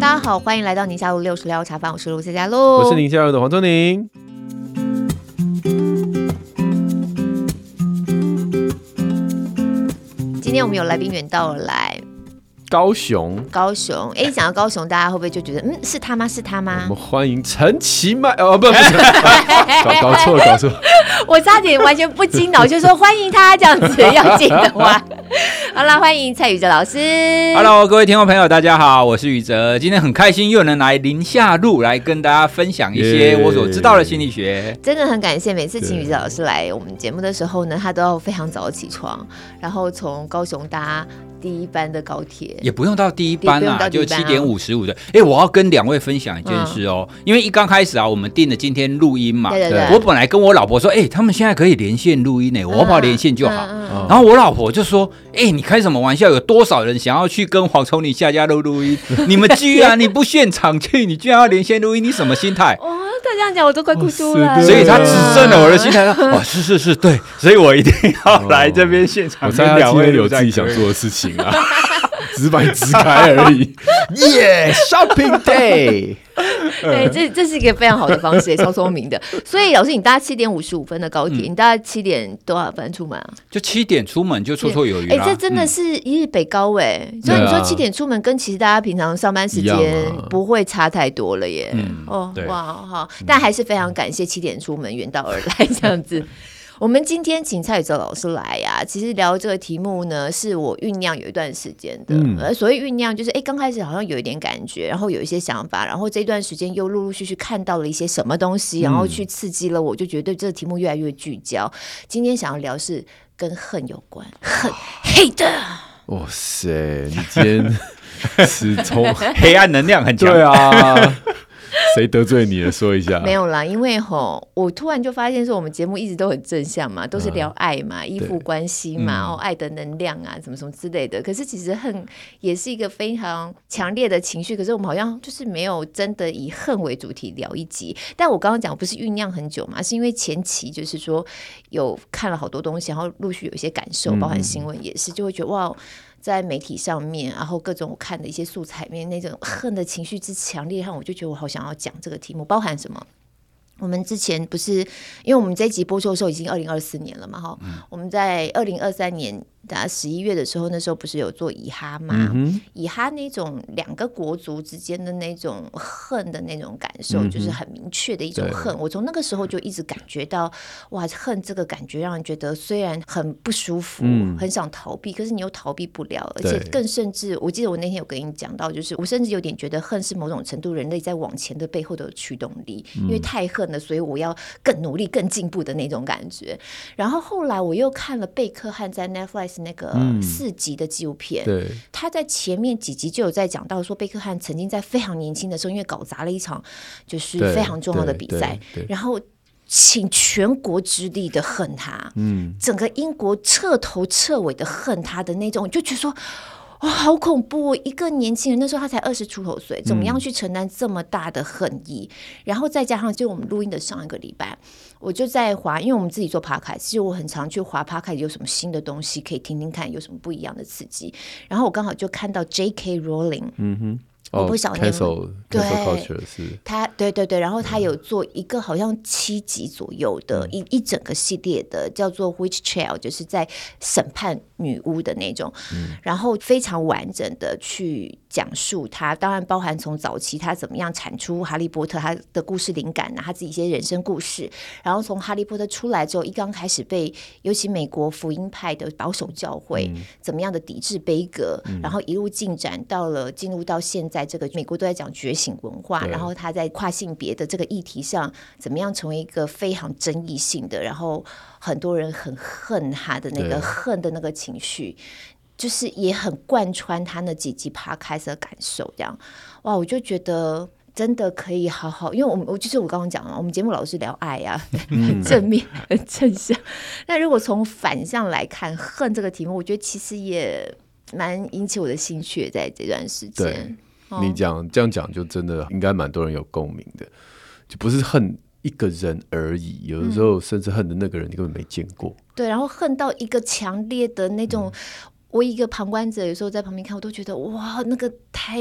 大家好，欢迎来到宁夏路六十六茶坊，我是卢佳佳路，我是宁夏路的黄宗宁。今天我们有来宾远道而来。高雄，高雄，哎，讲到高雄，大家会不会就觉得，嗯，是他吗？是他吗？我们欢迎陈其迈，哦，不，不是，搞搞错了，搞错。我差点完全不经脑，就说欢迎他这样子要紧的话。好啦，欢迎蔡宇哲老师。Hello，各位听众朋友，大家好，我是宇哲。今天很开心又能来宁夏路来跟大家分享一些我所知道的心理学。真的很感谢，每次请宇哲老师来我们节目的时候呢，他都要非常早起床，然后从高雄搭。第一班的高铁也不用到第一班啊，就七点五十五的。哎，我要跟两位分享一件事哦，因为一刚开始啊，我们定了今天录音嘛。对对对。我本来跟我老婆说，哎，他们现在可以连线录音呢，我不要连线就好。然后我老婆就说，哎，你开什么玩笑？有多少人想要去跟黄崇礼下家录录音？你们居然你不现场去，你居然要连线录音？你什么心态？哦，他这样讲我都快哭出来了。所以他指正了我的心态。哦，是是是，对，所以我一定要来这边现场。我猜他今天有自己想做的事情。只 是把你支开而已。耶、yeah,，Shopping Day。对，这这是一个非常好的方式，也超聪明的。所以老师，你搭七点五十五分的高铁，嗯、你大概七点多少分出门啊？就七点出门就绰绰有余。哎，这真的是一日北高哎。嗯、所以你说七点出门，跟其实大家平常上班时间不会差太多了耶。嗯、哦，对哇，好，但还是非常感谢七点出门远道而来这样子。我们今天请蔡宇哲老师来呀、啊，其实聊这个题目呢，是我酝酿有一段时间的。呃、嗯，所谓酝酿，就是哎，刚开始好像有一点感觉，然后有一些想法，然后这段时间又陆陆续续看到了一些什么东西，然后去刺激了我，就觉得对这个题目越来越聚焦。今天想要聊是跟恨有关，恨，hate。哇塞，你今天是从 黑暗能量很强，对啊。谁得罪你了？说一下。没有啦，因为吼，我突然就发现说，我们节目一直都很正向嘛，都是聊爱嘛，依附关系嘛，哦，爱的能量啊，什么什么之类的。可是其实恨也是一个非常强烈的情绪，可是我们好像就是没有真的以恨为主题聊一集。但我刚刚讲不是酝酿很久嘛，是因为前期就是说有看了好多东西，然后陆续有一些感受，包含新闻也是，就会觉得哇。在媒体上面，然后各种我看的一些素材面，那种恨的情绪之强烈，让我就觉得我好想要讲这个题目，包含什么？我们之前不是，因为我们这一集播出的时候已经二零二四年了嘛，哈、嗯，我们在二零二三年。在十一月的时候，那时候不是有做以哈吗？以哈那种两个国族之间的那种恨的那种感受，嗯、就是很明确的一种恨。我从那个时候就一直感觉到，哇，恨这个感觉让人觉得虽然很不舒服，嗯、很想逃避，可是你又逃避不了，而且更甚至，我记得我那天有跟你讲到，就是我甚至有点觉得恨是某种程度人类在往前的背后的驱动力，嗯、因为太恨了，所以我要更努力、更进步的那种感觉。然后后来我又看了贝克汉在 Netflix。那个四集的纪录片，嗯、对，他在前面几集就有在讲到说，贝克汉曾经在非常年轻的时候，因为搞砸了一场就是非常重要的比赛，然后请全国之力的恨他，嗯，整个英国彻头彻尾的恨他的那种，就觉得说。哇、哦，好恐怖！一个年轻人那时候他才二十出头岁，怎么样去承担这么大的恨意？嗯、然后再加上就我们录音的上一个礼拜，我就在滑，因为我们自己做 podcast，其实我很常去滑 podcast，有什么新的东西可以听听看，有什么不一样的刺激。然后我刚好就看到 J.K. Rowling，嗯哼。我不晓得，对，他，对对对，然后他有做一个好像七集左右的一一整个系列的，叫做《Witch Trial》，就是在审判女巫的那种，然后非常完整的去讲述他，当然包含从早期他怎么样产出《哈利波特》他的故事灵感啊，他自己一些人生故事，然后从《哈利波特》出来之后，一刚开始被尤其美国福音派的保守教会怎么样的抵制悲歌，然后一路进展到了进入到现在。在这个美国都在讲觉醒文化，然后他在跨性别的这个议题上，怎么样成为一个非常争议性的，然后很多人很恨他的那个恨的那个情绪，就是也很贯穿他那几集 podcast 的感受，这样。哇，我就觉得真的可以好好，因为我们我就是我刚刚讲了，我们节目老是聊爱呀、啊，很正面很正向。那如果从反向来看恨这个题目，我觉得其实也蛮引起我的兴趣，在这段时间。你讲这样讲，就真的应该蛮多人有共鸣的，就不是恨一个人而已，有的时候甚至恨的那个人你根本没见过。对，然后恨到一个强烈的那种我一个旁观者，有时候在旁边看，我都觉得哇，那个太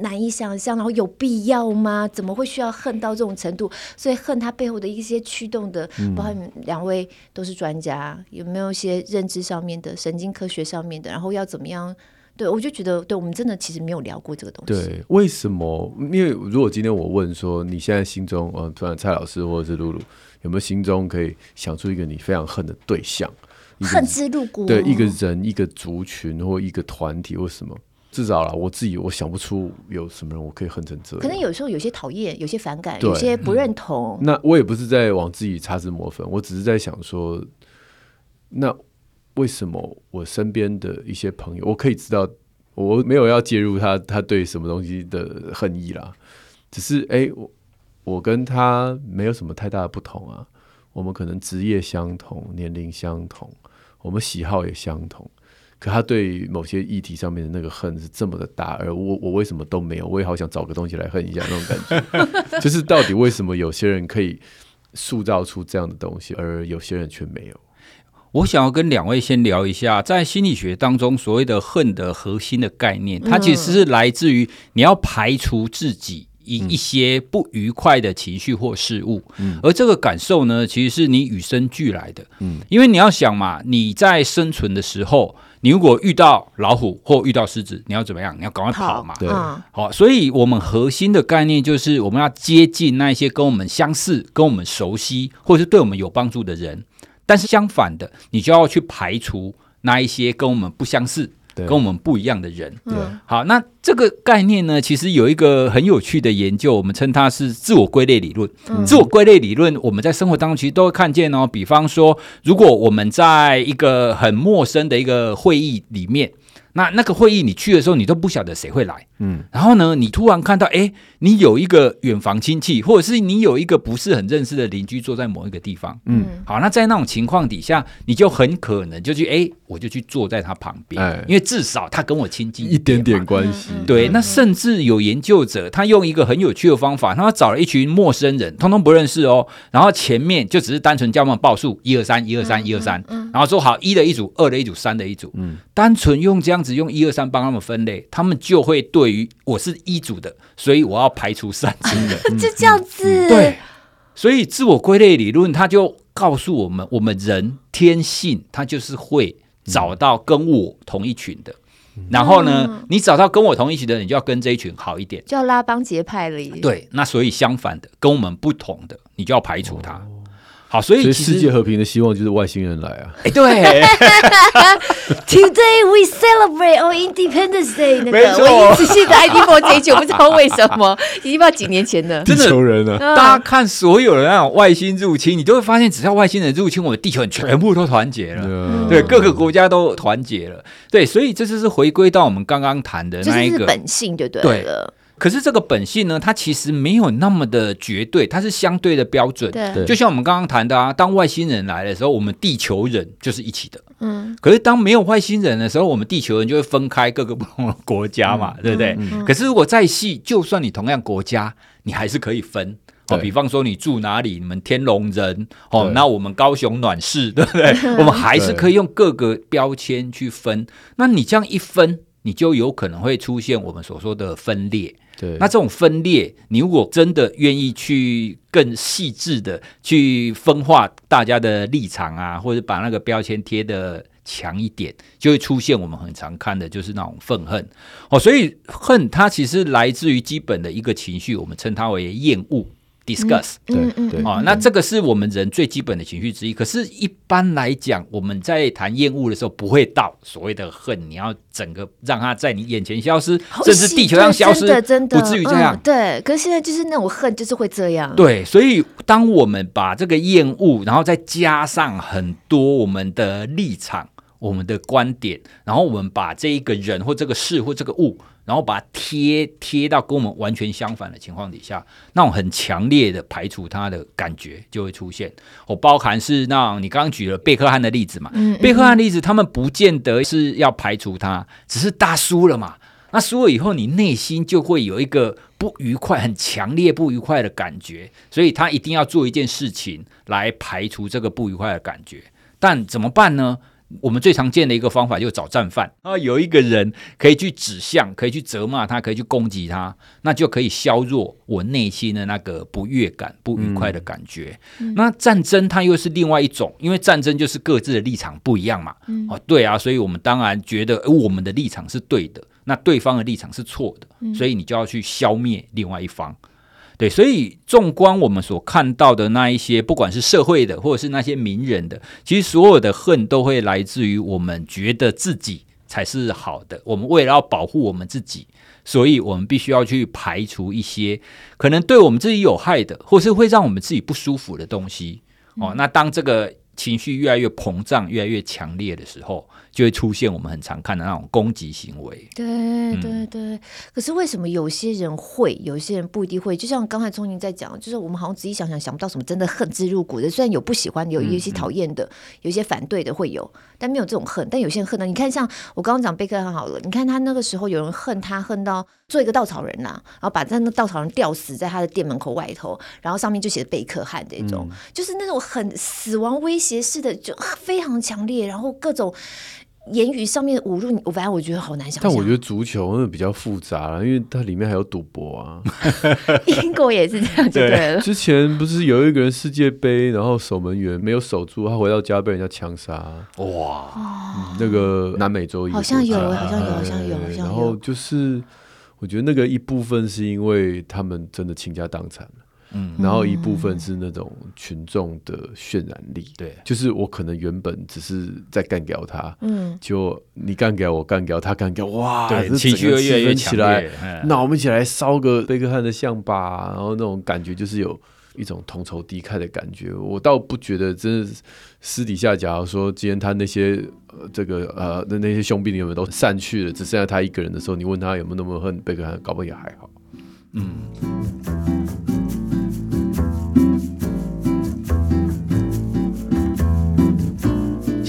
难以想象，然后有必要吗？怎么会需要恨到这种程度？所以恨他背后的一些驱动的，嗯、包括两位都是专家，有没有一些认知上面的、神经科学上面的？然后要怎么样？对我就觉得，对我们真的其实没有聊过这个东西。对，为什么？因为如果今天我问说，你现在心中，呃，突然蔡老师或者是露露，有没有心中可以想出一个你非常恨的对象？恨之入骨，对一个人、一个族群或一个团体或什么，至少啦，我自己我想不出有什么人我可以恨成这样。可能有时候有些讨厌，有些反感，有些不认同。嗯，那我也不是在往自己擦脂抹粉，我只是在想说，那为什么我身边的一些朋友，我可以知道，我没有要介入他他对什么东西的恨意啦，只是哎，我我跟他没有什么太大的不同啊，我们可能职业相同，年龄相同。我们喜好也相同，可他对某些议题上面的那个恨是这么的大，而我我为什么都没有？我也好想找个东西来恨一下那种感觉，就是到底为什么有些人可以塑造出这样的东西，而有些人却没有？我想要跟两位先聊一下，在心理学当中所谓的恨的核心的概念，它其实是来自于你要排除自己。一一些不愉快的情绪或事物，嗯，而这个感受呢，其实是你与生俱来的，嗯，因为你要想嘛，你在生存的时候，你如果遇到老虎或遇到狮子，你要怎么样？你要赶快跑嘛，对，好，所以我们核心的概念就是我们要接近那一些跟我们相似、跟我们熟悉，或者是对我们有帮助的人，但是相反的，你就要去排除那一些跟我们不相似。跟我们不一样的人，对，好，那这个概念呢，其实有一个很有趣的研究，我们称它是自我归类理论。嗯、自我归类理论，我们在生活当中其实都会看见哦。比方说，如果我们在一个很陌生的一个会议里面。那那个会议你去的时候，你都不晓得谁会来，嗯，然后呢，你突然看到，哎，你有一个远房亲戚，或者是你有一个不是很认识的邻居坐在某一个地方，嗯，好，那在那种情况底下，你就很可能就去，哎，我就去坐在他旁边，哎，因为至少他跟我亲近一点，一点点关系，对。那甚至有研究者，他用一个很有趣的方法，他找了一群陌生人，通通不认识哦，然后前面就只是单纯叫他们报数，一二三，一二三，一二三，然后说好一的一组，二的一组，三的一组，嗯，单纯用这样。子用一二三帮他们分类，他们就会对于我是一组的，所以我要排除三组的，就这样子。对，所以自我归类理论，它就告诉我们，我们人天性，他就是会找到跟我同一群的。嗯、然后呢，你找到跟我同一群的人，你就要跟这一群好一点，就要拉帮结派了。对，那所以相反的，跟我们不同的，你就要排除他。哦好，所以，所以世界和平的希望就是外星人来啊！哎，对，Today we celebrate our Independence Day。那个没错，我一直记得 ID4J9，不知道为什么，已经不知道几年前了。地球人啊！大家看所有的那种外星入侵，你都会发现，只要外星人入侵，我们地球人全部都团结了。嗯、对，各个国家都团结了。对，所以这就是回归到我们刚刚谈的那一个本性，就对了。可是这个本性呢，它其实没有那么的绝对，它是相对的标准。对，就像我们刚刚谈的啊，当外星人来的时候，我们地球人就是一起的。嗯。可是当没有外星人的时候，我们地球人就会分开各个不同的国家嘛，嗯、对不对？嗯嗯、可是如果再细，就算你同样国家，你还是可以分。哦，比方说你住哪里，你们天龙人哦，那我们高雄暖市，对不对？我们还是可以用各个标签去分。那你这样一分，你就有可能会出现我们所说的分裂。对，那这种分裂，你如果真的愿意去更细致的去分化大家的立场啊，或者把那个标签贴的强一点，就会出现我们很常看的，就是那种愤恨哦。所以恨它其实来自于基本的一个情绪，我们称它为厌恶。discuss，对对啊，那这个是我们人最基本的情绪之一。可是，一般来讲，我们在谈厌恶的时候，不会到所谓的恨，你要整个让它在你眼前消失，甚至地球上消失，真的真的不至于这样。对，可是现在就是那种恨，就是会这样。对，所以当我们把这个厌恶，然后再加上很多我们的立场、我们的观点，然后我们把这一个人或这个事或这个物。然后把它贴贴到跟我们完全相反的情况底下，那种很强烈的排除它的感觉就会出现。我包含是那种你刚刚举了贝克汉的例子嘛，嗯嗯贝克汉例子他们不见得是要排除他，只是大输了嘛。那输了以后，你内心就会有一个不愉快、很强烈不愉快的感觉，所以他一定要做一件事情来排除这个不愉快的感觉。但怎么办呢？我们最常见的一个方法就是找战犯啊，有一个人可以去指向，可以去责骂他，可以去攻击他，那就可以削弱我内心的那个不悦感、不愉快的感觉。嗯、那战争它又是另外一种，因为战争就是各自的立场不一样嘛。嗯、哦，对啊，所以我们当然觉得我们的立场是对的，那对方的立场是错的，所以你就要去消灭另外一方。对，所以纵观我们所看到的那一些，不管是社会的，或者是那些名人的，其实所有的恨都会来自于我们觉得自己才是好的。我们为了要保护我们自己，所以我们必须要去排除一些可能对我们自己有害的，或是会让我们自己不舒服的东西。哦，那当这个情绪越来越膨胀、越来越强烈的时候，就会出现我们很常看的那种攻击行为。对对对，嗯、可是为什么有些人会，有些人不一定会？就像刚才聪宁在讲，就是我们好像仔细想想，想不到什么真的恨之入骨的。虽然有不喜欢，有一些讨厌的，有一些反对的会有，但没有这种恨。但有些人恨呢？你看，像我刚刚讲贝克汉好了，你看他那个时候有人恨他，恨到做一个稻草人呐、啊，然后把那个稻草人吊死在他的店门口外头，然后上面就写贝克汉这种，嗯、就是那种很死亡威胁式的，就 非常强烈，然后各种。言语上面侮辱你，我反正我觉得好难想象。但我觉得足球那比较复杂了，因为它里面还有赌博啊。英国也是这样，对了。之前不是有一个人世界杯，然后守门员没有守住，他回到家被人家枪杀。哇、嗯！那个南美洲好像有，好像有，好像有，好像有。然后就是，我觉得那个一部分是因为他们真的倾家荡产。嗯，然后一部分是那种群众的渲染力，对、嗯，就是我可能原本只是在干掉他，嗯，就你干掉我干掉他干掉，哇，对，情绪越来越起来，那我们一起来烧个贝克汉的像吧，然后那种感觉就是有一种同仇敌忾的感觉。我倒不觉得，真的私底下，假如说今天他那些呃这个呃那那些兄弟有没有都散去了，只剩下他一个人的时候，你问他有没有那么恨贝克汉，搞不好也还好，嗯。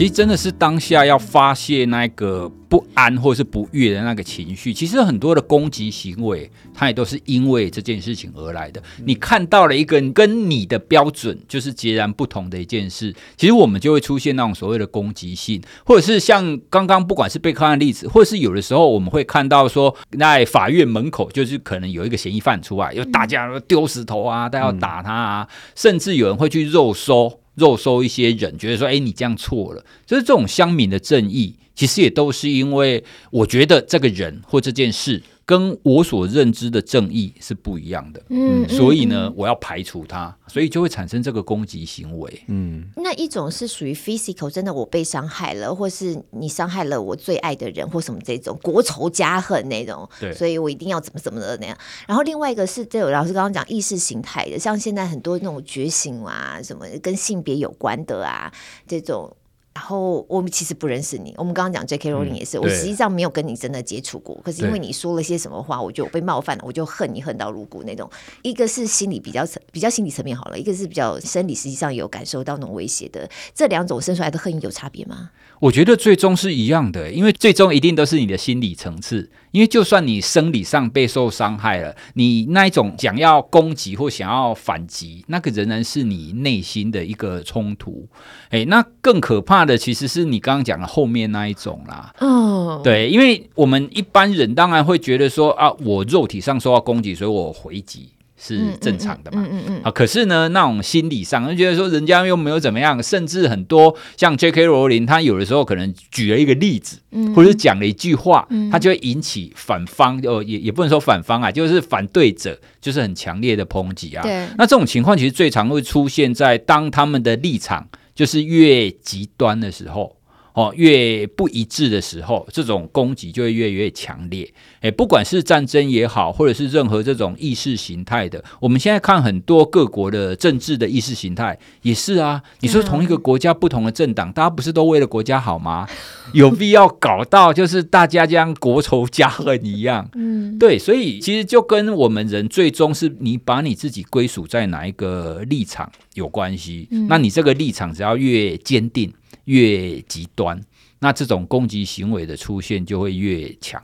其实真的是当下要发泄那个不安或是不悦的那个情绪。其实很多的攻击行为，它也都是因为这件事情而来的。你看到了一个跟你的标准就是截然不同的一件事，其实我们就会出现那种所谓的攻击性，或者是像刚刚不管是贝克汉的例子，或者是有的时候我们会看到说，在法院门口就是可能有一个嫌疑犯出来，有大家丢石头啊，大家要打他啊，甚至有人会去肉搜。肉搜一些人，觉得说：“哎，你这样错了。”就是这种乡民的正义，其实也都是因为我觉得这个人或这件事。跟我所认知的正义是不一样的，嗯，所以呢，我要排除它，所以就会产生这个攻击行为，嗯。那一种是属于 physical，真的我被伤害了，或是你伤害了我最爱的人，或什么这种国仇家恨那种，对，所以我一定要怎么怎么的那样。然后另外一个是，这老师刚刚讲意识形态的，像现在很多那种觉醒啊，什么跟性别有关的啊，这种。然后我们其实不认识你，我们刚刚讲 J.K. Rowling 也是，嗯、我实际上没有跟你真的接触过，可是因为你说了些什么话，我就被冒犯了，我就恨你恨到入骨那种。一个是心理比较层比较心理层面好了，一个是比较生理，实际上有感受到那种威胁的，这两种生出来的恨意有差别吗？我觉得最终是一样的，因为最终一定都是你的心理层次。因为就算你生理上被受伤害了，你那一种想要攻击或想要反击，那个仍然是你内心的一个冲突。诶，那更可怕的其实是你刚刚讲的后面那一种啦。哦，对，因为我们一般人当然会觉得说啊，我肉体上受到攻击，所以我回击。是正常的嘛？嗯嗯，啊，可是呢，那种心理上就觉得说，人家又没有怎么样，甚至很多像 J.K. 罗琳，他有的时候可能举了一个例子，嗯，或者是讲了一句话，嗯，他就会引起反方，哦，也也不能说反方啊，就是反对者，就是很强烈的抨击啊。对，那这种情况其实最常会出现在当他们的立场就是越极端的时候。哦，越不一致的时候，这种攻击就会越越强烈。诶，不管是战争也好，或者是任何这种意识形态的，我们现在看很多各国的政治的意识形态也是啊。你说同一个国家不同的政党，大家不是都为了国家好吗？有必要搞到就是大家这样国仇家恨一样？嗯，对，所以其实就跟我们人最终是你把你自己归属在哪一个立场有关系。嗯，那你这个立场只要越坚定。越极端，那这种攻击行为的出现就会越强。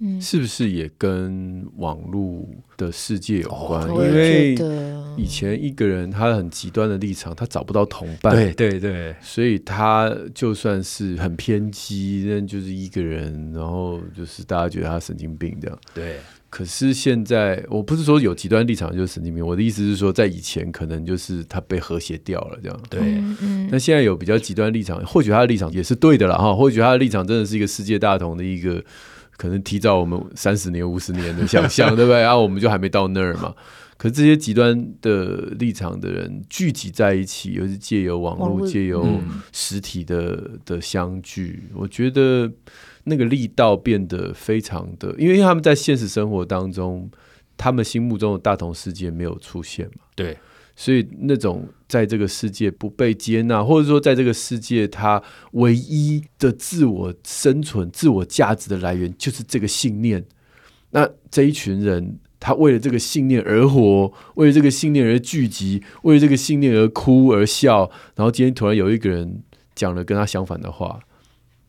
嗯，是不是也跟网络的世界有关？哦、因为以前一个人他很极端的立场，他找不到同伴，对对对，所以他就算是很偏激，那就是一个人，然后就是大家觉得他神经病这样。对。可是现在，我不是说有极端立场就是神经病，我的意思是说，在以前可能就是他被和谐掉了这样。对，嗯，那现在有比较极端立场，或许他的立场也是对的了哈，或许他的立场真的是一个世界大同的一个，可能提早我们三十年、五十年的想象，对不对？然啊，我们就还没到那儿嘛。可是这些极端的立场的人聚集在一起，又是借由网络、借由实体的的相聚，我觉得。那个力道变得非常的，因为他们在现实生活当中，他们心目中的大同世界没有出现嘛，对，所以那种在这个世界不被接纳，或者说在这个世界他唯一的自我生存、自我价值的来源就是这个信念。那这一群人，他为了这个信念而活，为了这个信念而聚集，为了这个信念而哭而笑，然后今天突然有一个人讲了跟他相反的话，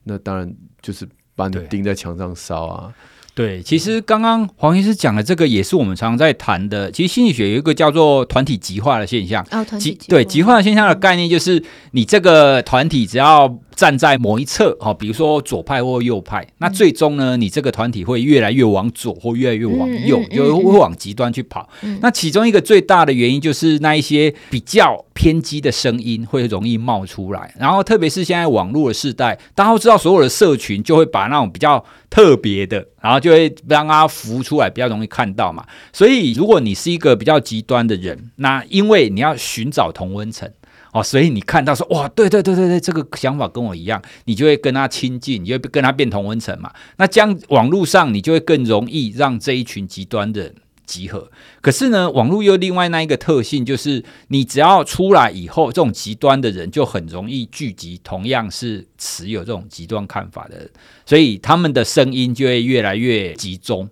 那当然就是。把你钉在墙上烧啊！对，其实刚刚黄医师讲的这个也是我们常常在谈的。其实心理学有一个叫做团体极化的现象。哦，团体极化。对，极化的现象的概念就是，你这个团体只要站在某一侧，哈，比如说左派或右派，嗯、那最终呢，你这个团体会越来越往左或越来越往右，嗯嗯嗯、就会往极端去跑。嗯、那其中一个最大的原因就是那一些比较偏激的声音会容易冒出来，然后特别是现在网络的时代，大家都知道所有的社群就会把那种比较特别的，然后就会让它浮出来，比较容易看到嘛。所以如果你是一个比较极端的人，那因为你要寻找同温层。哦，所以你看到说哇，对对对对对，这个想法跟我一样，你就会跟他亲近，你就会跟他变同温层嘛。那将网络上，你就会更容易让这一群极端的集合。可是呢，网络又另外那一个特性，就是你只要出来以后，这种极端的人就很容易聚集，同样是持有这种极端看法的人，所以他们的声音就会越来越集中。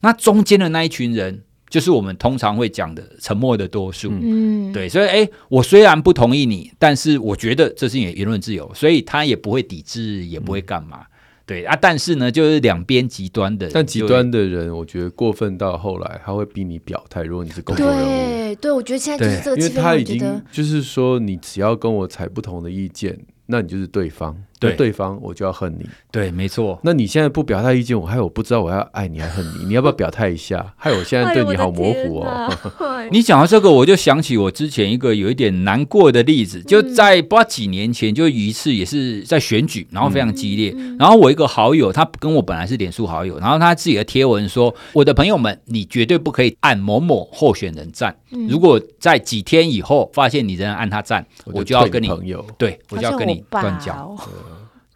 那中间的那一群人。就是我们通常会讲的沉默的多数，嗯，对，所以哎，我虽然不同意你，但是我觉得这是你的言论自由，所以他也不会抵制，也不会干嘛，嗯、对啊。但是呢，就是两边极端的，但极端的人，我觉得过分到后来，他会逼你表态。如果你是公众人物，对，对，我觉得现在就是这个，因为他已经就是说，你只要跟我采不同的意见，那你就是对方。对对方，我就要恨你。对，没错。那你现在不表态意见，我还有我不知道我要爱你还恨你，你要不要表态一下？害我现在对你好模糊哦。你讲到这个，我就想起我之前一个有一点难过的例子，就在不知道几年前，就有一次也是在选举，然后非常激烈。然后我一个好友，他跟我本来是脸书好友，然后他自己的贴文说：“我的朋友们，你绝对不可以按某某候选人赞。如果在几天以后发现你仍然按他赞，我就要跟你朋友，对我就要跟你断交。”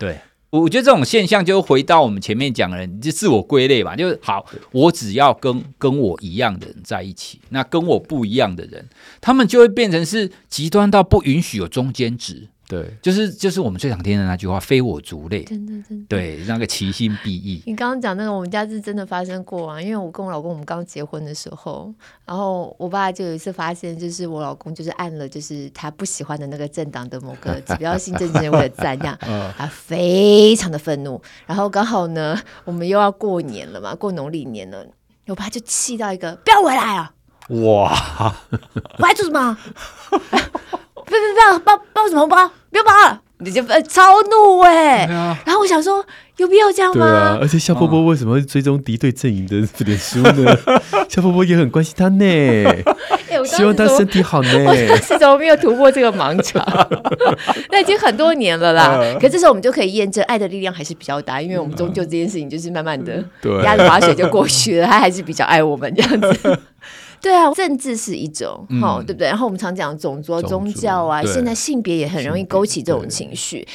对，我觉得这种现象就回到我们前面讲的，你就自我归类嘛，就是好，我只要跟跟我一样的人在一起，那跟我不一样的人，他们就会变成是极端到不允许有中间值。对，就是就是我们最常听的那句话“非我族类”，真的真的，对，那个其心必异。你刚刚讲那个，我们家是真的发生过啊，因为我跟我老公我们刚结婚的时候，然后我爸就有一次发现，就是我老公就是按了就是他不喜欢的那个政党的某个指标性政治人物的赞，这 样，他非常的愤怒。然后刚好呢，我们又要过年了嘛，过农历年了，我爸就气到一个不要回来啊！哇，回来做什么？不要不要，包包什么包？不要包了，你就超怒哎！然后我想说，有必要这样吗？对啊，而且夏波波为什么会追踪敌对阵营的脸书呢？夏波波也很关心他呢，希望他身体好呢。我当时怎么没有突破这个盲肠？那已经很多年了啦。可这时候我们就可以验证，爱的力量还是比较大，因为我们终究这件事情就是慢慢的压着滑水就过去了，他还是比较爱我们这样子。对啊，政治是一种，哈、嗯，对不对？然后我们常讲种族、宗教啊，现在性别也很容易勾起这种情绪。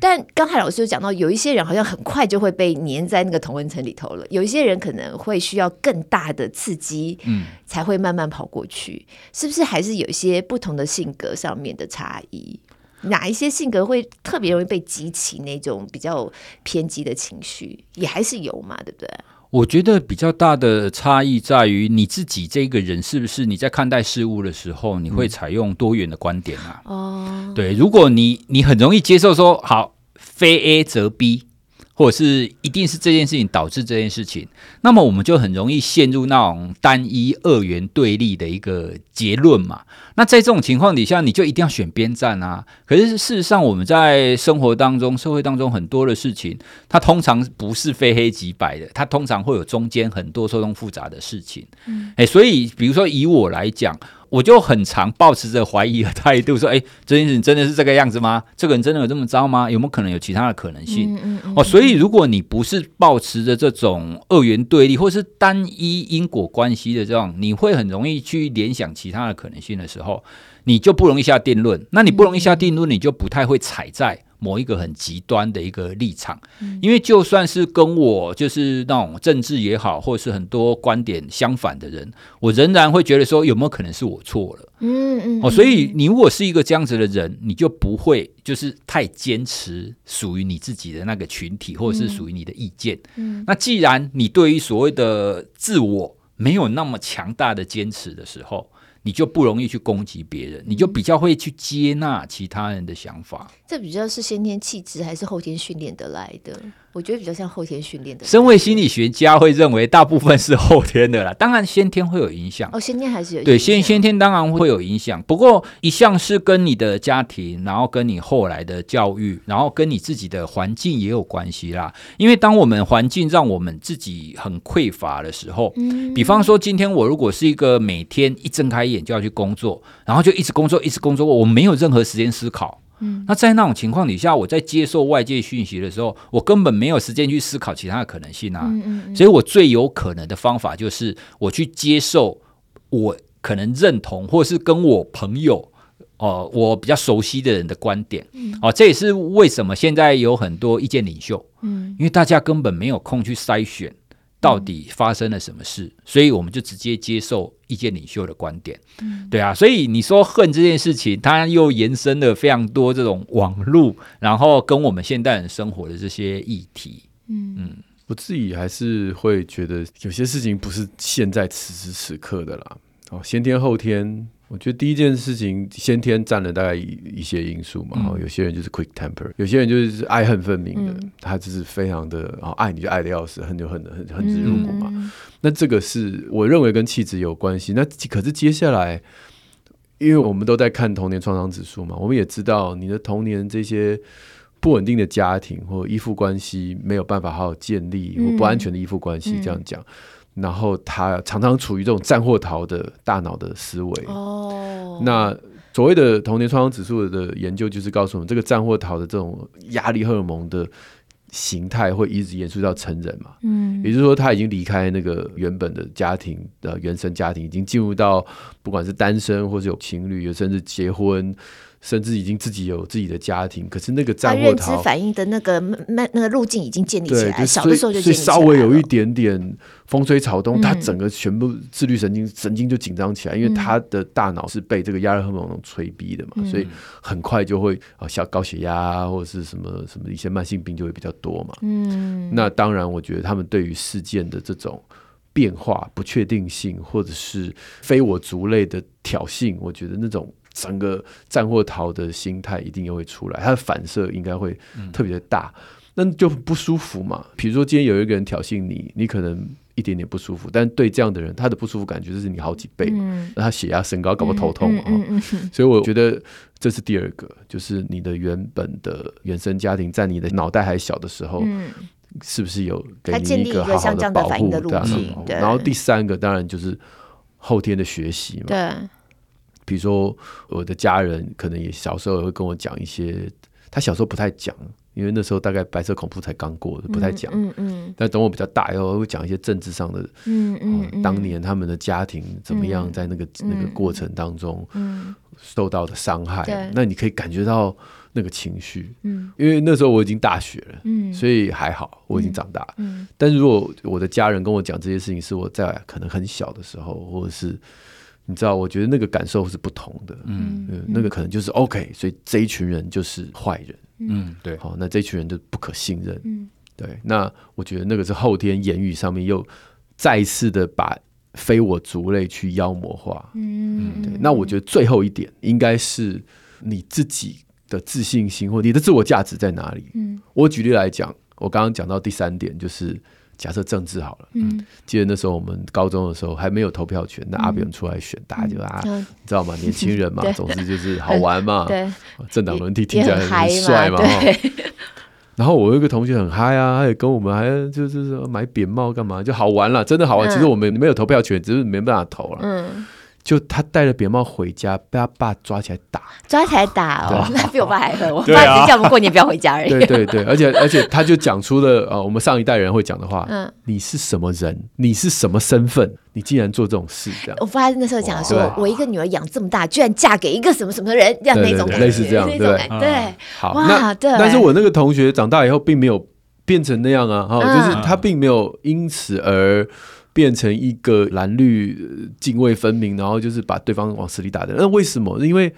但刚才老师有讲到，有一些人好像很快就会被粘在那个同温层里头了，有一些人可能会需要更大的刺激，嗯，才会慢慢跑过去。是不是还是有一些不同的性格上面的差异？哪一些性格会特别容易被激起那种比较偏激的情绪？也还是有嘛，对不对？我觉得比较大的差异在于你自己这个人是不是你在看待事物的时候，你会采用多元的观点啊？哦，对，如果你你很容易接受说好非 A 则 B，或者是一定是这件事情导致这件事情，那么我们就很容易陷入那种单一二元对立的一个结论嘛。那在这种情况底下，你就一定要选边站啊。可是事实上，我们在生活当中、社会当中很多的事情，它通常不是非黑即白的，它通常会有中间很多错综复杂的事情。嗯，诶，所以比如说以我来讲。我就很常保持着怀疑的态度说：“哎，这件事情真的是这个样子吗？这个人真的有这么糟吗？有没有可能有其他的可能性？嗯嗯嗯、哦，所以如果你不是保持着这种二元对立或是单一因果关系的这种，你会很容易去联想其他的可能性的时候，你就不容易下定论。那你不容易下定论，你就不太会踩在。”某一个很极端的一个立场，因为就算是跟我就是那种政治也好，或者是很多观点相反的人，我仍然会觉得说有没有可能是我错了？嗯嗯。哦，所以你如果是一个这样子的人，你就不会就是太坚持属于你自己的那个群体，或者是属于你的意见。嗯。那既然你对于所谓的自我没有那么强大的坚持的时候，你就不容易去攻击别人，你就比较会去接纳其他人的想法。这比较是先天气质还是后天训练得来的？我觉得比较像后天训练的。身为心理学家会认为大部分是后天的啦，当然先天会有影响。哦，先天还是有。对，先先天当然会有影响。不过一向是跟你的家庭，然后跟你后来的教育，然后跟你自己的环境也有关系啦。因为当我们环境让我们自己很匮乏的时候，嗯，比方说今天我如果是一个每天一睁开眼就要去工作，然后就一直工作一直工作，我没有任何时间思考。嗯，那在那种情况底下，我在接受外界讯息的时候，我根本没有时间去思考其他的可能性啊。嗯嗯嗯。所以我最有可能的方法就是我去接受我可能认同，或是跟我朋友哦、呃，我比较熟悉的人的观点。嗯。哦，这也是为什么现在有很多意见领袖。嗯。因为大家根本没有空去筛选。到底发生了什么事？所以我们就直接接受意见领袖的观点，嗯、对啊。所以你说恨这件事情，它又延伸了非常多这种网络，然后跟我们现代人生活的这些议题。嗯嗯，我自己还是会觉得有些事情不是现在此时此刻的啦。哦，先天后天。我觉得第一件事情，先天占了大概一些因素嘛。嗯、有些人就是 quick temper，有些人就是爱恨分明的，嗯、他就是非常的，然后爱你就爱的要死，恨就恨的恨恨之入骨嘛。嗯、那这个是我认为跟气质有关系。那可是接下来，因为我们都在看童年创伤指数嘛，我们也知道你的童年这些不稳定的家庭或依附关系没有办法好好建立，嗯、或不安全的依附关系，这样讲。嗯然后他常常处于这种战或逃的大脑的思维。哦，那所谓的童年创伤指数的研究，就是告诉我们，这个战或逃的这种压力荷尔蒙的形态会一直延续到成人嘛。嗯，也就是说，他已经离开那个原本的家庭的原生家庭，已经进入到不管是单身或是有情侣，甚至结婚。甚至已经自己有自己的家庭，可是那个战或逃，认知反应的那个那那个路径已经建立起来，小的时候就建立起来，所以稍微有一点点风吹草动，他、嗯、整个全部自律神经神经就紧张起来，因为他的大脑是被这个压力荷尔蒙催逼的嘛，嗯、所以很快就会啊，小高血压或者是什么什么一些慢性病就会比较多嘛。嗯，那当然，我觉得他们对于事件的这种变化、不确定性，或者是非我族类的挑衅，我觉得那种。整个战或逃的心态一定又会出来，他的反射应该会特别的大，那、嗯、就不舒服嘛。比如说今天有一个人挑衅你，你可能一点点不舒服，但对这样的人，他的不舒服感觉就是你好几倍，嗯、那他血压升高，搞不头痛啊。嗯嗯嗯、所以我觉得这是第二个，就是你的原本的原生家庭在你的脑袋还小的时候，嗯、是不是有给你一个好好的保护？对，然后第三个当然就是后天的学习嘛。对。比如说，我的家人可能也小时候也会跟我讲一些，他小时候不太讲，因为那时候大概白色恐怖才刚过，不太讲。嗯嗯。但等我比较大以后，会讲一些政治上的，嗯嗯，当年他们的家庭怎么样，在那个那个过程当中，受到的伤害。那你可以感觉到那个情绪。嗯。因为那时候我已经大学了，嗯，所以还好，我已经长大。嗯。但是如果我的家人跟我讲这些事情，是我在可能很小的时候，或者是。你知道，我觉得那个感受是不同的，嗯，嗯，那个可能就是 OK，所以这一群人就是坏人，嗯，对，好，那这一群人就不可信任，嗯，对，那我觉得那个是后天言语上面又再一次的把非我族类去妖魔化，嗯，对，那我觉得最后一点应该是你自己的自信心或你的自我价值在哪里？嗯，我举例来讲，我刚刚讲到第三点，就是假设政治好了，嗯，记得那时候我们高中的时候还没有投票权，那阿扁出来选，大家就啊，你知道吗？年轻人嘛，总之就是好玩嘛，对，政党轮替听起来很帅嘛，对。然后我有一个同学很嗨啊，他也跟我们还就是说买扁帽干嘛，就好玩了，真的好玩。其实我们没有投票权，只是没办法投了，嗯。就他戴了扁帽回家，被他爸抓起来打，抓起来打哦，那比我爸还狠。我爸只是叫我们过年不要回家而已。对对对，而且而且他就讲出了呃我们上一代人会讲的话，嗯，你是什么人？你是什么身份？你竟然做这种事？这样。我爸那时候讲说，我一个女儿养这么大，居然嫁给一个什么什么人，这样那种感觉类似这样，对对。好，那但是我那个同学长大以后并没有变成那样啊，哈，就是他并没有因此而。变成一个蓝绿泾渭分明，然后就是把对方往死里打的。那为什么？因为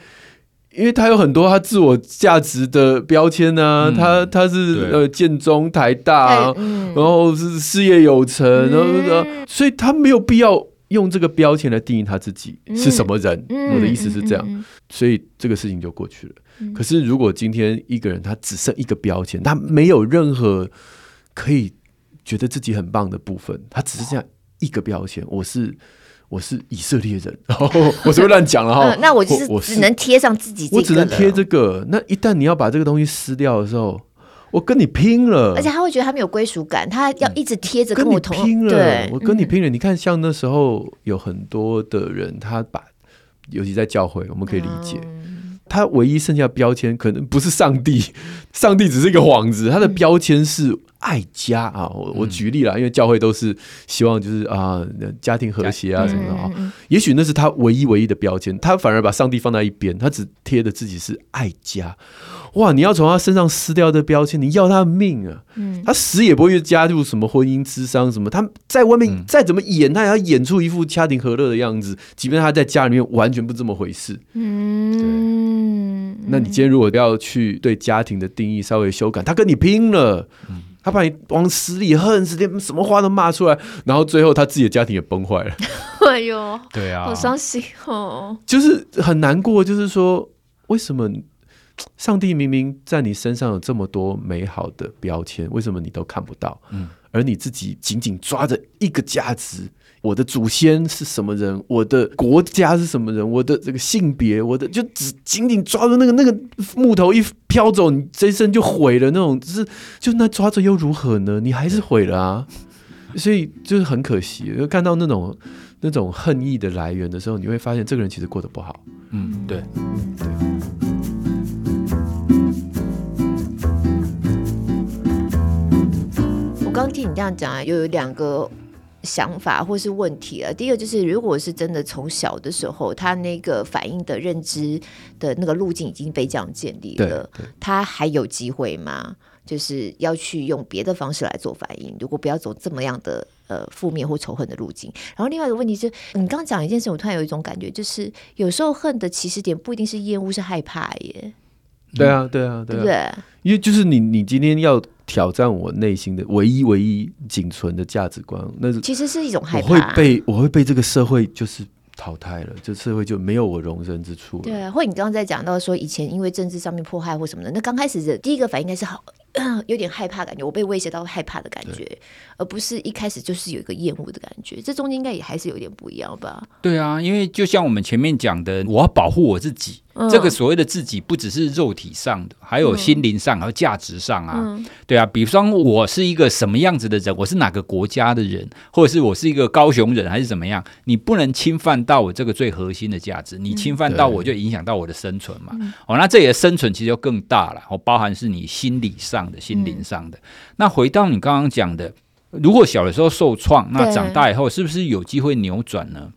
因为他有很多他自我价值的标签啊，嗯、他他是呃建中台大，嗯、然后是事业有成，嗯、然后所以他没有必要用这个标签来定义他自己是什么人。嗯、我的意思是这样，嗯、所以这个事情就过去了。嗯、可是如果今天一个人他只剩一个标签，他没有任何可以觉得自己很棒的部分，他只是这样。一个标签，我是我是以色列人，然 后我是不是乱讲了哈？那我就是我只能贴上自己，我只能贴这个。那一旦你要把这个东西撕掉的时候，我跟你拼了。而且他会觉得他没有归属感，他要一直贴着跟我同拼了。对，我跟你拼了。你看，像那时候有很多的人，他把尤其在教会，我们可以理解，他唯一剩下的标签可能不是上帝，上帝只是一个幌子，他的标签是。爱家啊，我我举例了，因为教会都是希望就是啊家庭和谐啊什么的啊，嗯、也许那是他唯一唯一的标签，他反而把上帝放在一边，他只贴的自己是爱家。哇，你要从他身上撕掉这标签，你要他的命啊！嗯、他死也不会加入什么婚姻之商什么，他在外面再怎么演，他也要演出一副家庭和乐的样子，即便他在家里面完全不这么回事。嗯，对。那你今天如果要去对家庭的定义稍微修改，他跟你拼了。嗯他把你往死里恨，死连什么话都骂出来，然后最后他自己的家庭也崩坏了。哎呦，对啊，好伤心哦，就是很难过。就是说，为什么上帝明明在你身上有这么多美好的标签，为什么你都看不到？嗯，而你自己紧紧抓着一个价值。我的祖先是什么人？我的国家是什么人？我的这个性别，我的就只紧紧抓住那个那个木头一飘走，你这一生就毁了。那种只是就那抓着又如何呢？你还是毁了啊！所以就是很可惜，就看到那种那种恨意的来源的时候，你会发现这个人其实过得不好。嗯，对，对。我刚听你这样讲啊，又有两个。想法或是问题了。第一个就是，如果是真的从小的时候，他那个反应的认知的那个路径已经被这样建立了，他还有机会吗？就是要去用别的方式来做反应。如果不要走这么样的呃负面或仇恨的路径。然后另外一个问题是，你刚刚讲一件事，我突然有一种感觉，就是有时候恨的起始点不一定是厌恶，是害怕耶。对啊，对啊，对啊，对，因为就是你，你今天要挑战我内心的唯一、唯一仅存的价值观，那是其实是一种害怕，我会被我会被这个社会就是淘汰了，这社会就没有我容身之处了。对啊，或者你刚刚在讲到说以前因为政治上面迫害或什么的，那刚开始的第一个反应应该是好。有点害怕感觉，我被威胁到害怕的感觉，而不是一开始就是有一个厌恶的感觉，这中间应该也还是有点不一样吧？对啊，因为就像我们前面讲的，我要保护我自己，嗯、这个所谓的自己，不只是肉体上的，还有心灵上，还有价值上啊。嗯、对啊，比方我是一个什么样子的人，我是哪个国家的人，或者是我是一个高雄人，还是怎么样？你不能侵犯到我这个最核心的价值，你侵犯到我就影响到我的生存嘛。嗯、哦，那这里的生存其实就更大了，哦，包含是你心理上。的心灵上的，嗯、那回到你刚刚讲的，如果小的时候受创，那长大以后是不是有机会扭转呢？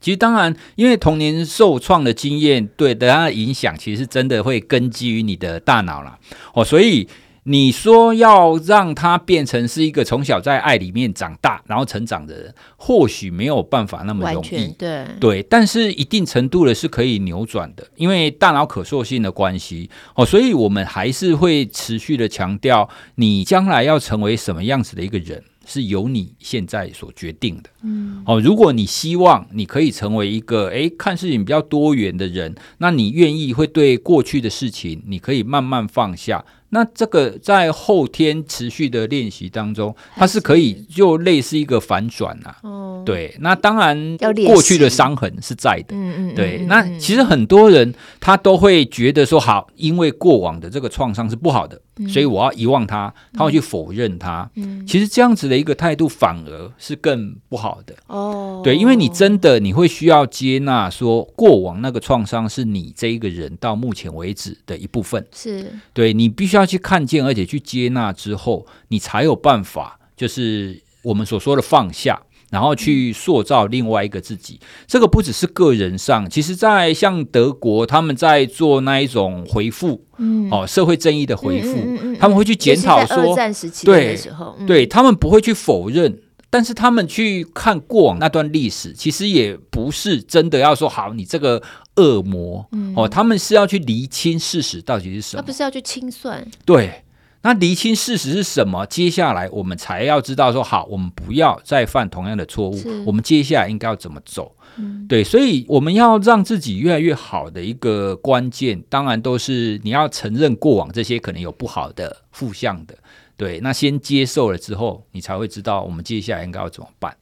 其实当然，因为童年受创的经验对它的影响，其实真的会根基于你的大脑了哦，所以。你说要让他变成是一个从小在爱里面长大，然后成长的人，或许没有办法那么容易。对对，但是一定程度的是可以扭转的，因为大脑可塑性的关系哦，所以我们还是会持续的强调，你将来要成为什么样子的一个人，是由你现在所决定的。嗯，哦，如果你希望你可以成为一个诶看事情比较多元的人，那你愿意会对过去的事情，你可以慢慢放下。那这个在后天持续的练习当中，它是可以就类似一个反转啊。哦，对，那当然过去的伤痕是在的。嗯嗯，对。那其实很多人他都会觉得说，好，因为过往的这个创伤是不好的，所以我要遗忘他，他会去否认他。嗯，其实这样子的一个态度反而是更不好的。哦，对，因为你真的你会需要接纳说，过往那个创伤是你这一个人到目前为止的一部分。是，对你必须要。要去看见，而且去接纳之后，你才有办法，就是我们所说的放下，然后去塑造另外一个自己。这个不只是个人上，其实，在像德国，他们在做那一种回复，嗯，哦，社会正义的回复，嗯嗯嗯嗯、他们会去检讨说，二战时期的时候，对，他们不会去否认。但是他们去看过往那段历史，其实也不是真的要说好你这个恶魔、嗯、哦，他们是要去厘清事实到底是什么，他不是要去清算。对，那厘清事实是什么？接下来我们才要知道说好，我们不要再犯同样的错误，我们接下来应该要怎么走？嗯、对，所以我们要让自己越来越好的一个关键，当然都是你要承认过往这些可能有不好的负向的。对，那先接受了之后，你才会知道我们接下来应该要怎么办。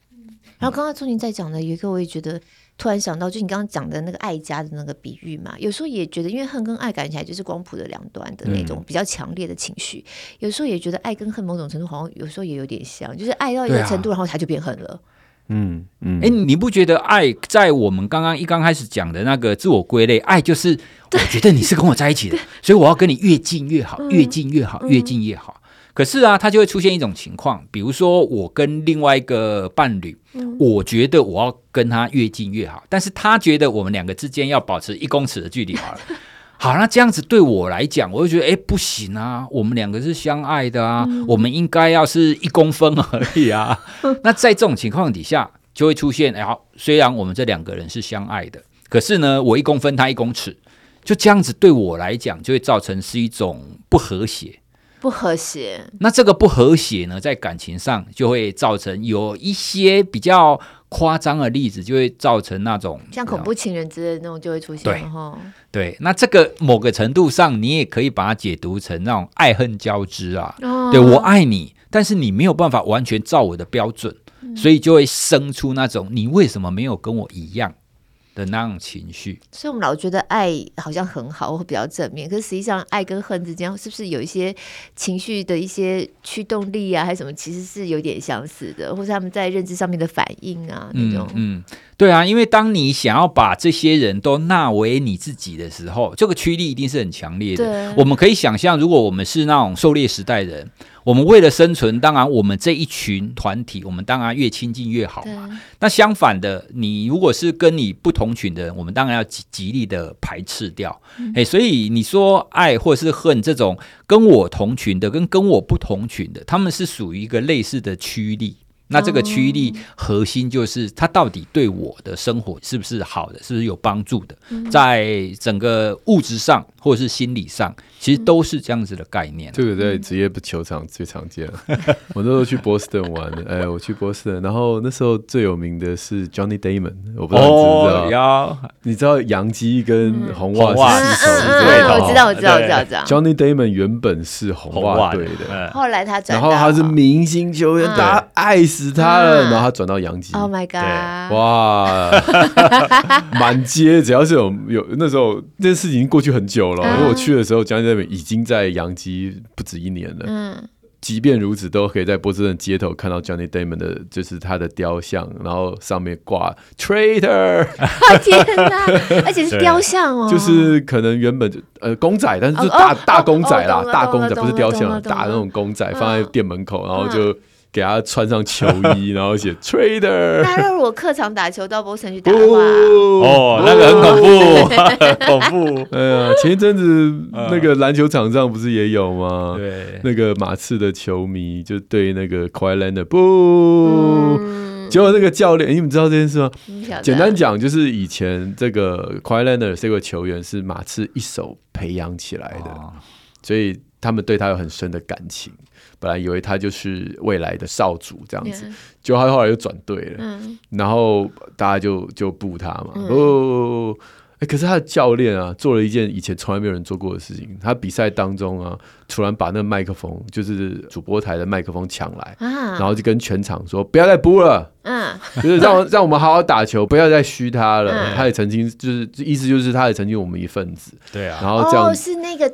然后刚刚聪婷在讲的有一个，我也觉得突然想到，就你刚刚讲的那个爱家的那个比喻嘛，有时候也觉得，因为恨跟爱感起来就是光谱的两端的那种比较强烈的情绪，嗯、有时候也觉得爱跟恨某种程度好像有时候也有点像，就是爱到一个程度，啊、然后他就变恨了。嗯嗯，哎、嗯，你不觉得爱在我们刚刚一刚开始讲的那个自我归类，爱就是我觉得你是跟我在一起的，所以我要跟你越近越好，越近越好，越近越好。可是啊，它就会出现一种情况，比如说我跟另外一个伴侣，嗯、我觉得我要跟他越近越好，但是他觉得我们两个之间要保持一公尺的距离好了。好，那这样子对我来讲，我就觉得哎，不行啊，我们两个是相爱的啊，嗯、我们应该要是一公分而已啊。那在这种情况底下，就会出现哎，虽然我们这两个人是相爱的，可是呢，我一公分，他一公尺，就这样子对我来讲，就会造成是一种不和谐。不和谐，那这个不和谐呢，在感情上就会造成有一些比较夸张的例子，就会造成那种像恐怖情人之类的那种就会出现。对，对，那这个某个程度上，你也可以把它解读成那种爱恨交织啊。哦、对，我爱你，但是你没有办法完全照我的标准，嗯、所以就会生出那种你为什么没有跟我一样？的那种情绪，所以我们老觉得爱好像很好，会比较正面。可是实际上，爱跟恨之间是不是有一些情绪的一些驱动力啊，还是什么？其实是有点相似的，或者他们在认知上面的反应啊，那种。嗯，嗯，对啊，因为当你想要把这些人都纳为你自己的时候，这个驱力一定是很强烈的。我们可以想象，如果我们是那种狩猎时代人。我们为了生存，当然我们这一群团体，我们当然越亲近越好嘛。那相反的，你如果是跟你不同群的人，我们当然要极极力的排斥掉。嗯、诶，所以你说爱或是恨这种跟我同群的，跟跟我不同群的，他们是属于一个类似的驱力。那这个驱力核心就是它到底对我的生活是不是好的，是不是有帮助的？在整个物质上或者是心理上，其实都是这样子的概念。这个在职业球场最常见。我那时候去波士顿玩，哎，我去波士顿，然后那时候最有名的是 Johnny Damon，我不知道你知不知道？你知道洋基跟红袜是世仇？对，我知道，我知道，我知道，知道。Johnny Damon 原本是红袜队的，后来他转，然后他是明星球员，他爱死他了，然后他转到洋基。Oh my god！哇，满街只要是有有那时候，这件事情已经过去很久了。因为我去的时候，Johnny 已经在洋基不止一年了。嗯。即便如此，都可以在波士顿街头看到 Johnny Damon 的，就是他的雕像，然后上面挂 Traitor。天哪！而且是雕像哦，就是可能原本就呃公仔，但是就大大公仔啦，大公仔不是雕像，大那种公仔放在店门口，然后就。给他穿上球衣，然后写 Trader。那如果客场打球到波士顿去打的话，哦，那个很恐怖，恐怖。哎呀，前一阵子那个篮球场上不是也有吗？对，那个马刺的球迷就对那个 Leonard 不，结果那个教练，你们知道这件事吗？简单讲，就是以前这个 Leonard 这个球员是马刺一手培养起来的，所以他们对他有很深的感情。本来以为他就是未来的少主这样子，结果他后来又转队了，然后大家就就布他嘛，哦，哎，可是他的教练啊，做了一件以前从来没有人做过的事情。他比赛当中啊，突然把那个麦克风，就是主播台的麦克风抢来，啊、然后就跟全场说：“不要再播了，嗯，就是让 让我们好好打球，不要再虚他了。嗯”他也曾经就是意思就是他也曾经我们一份子，对啊。然后这样、哦、是那个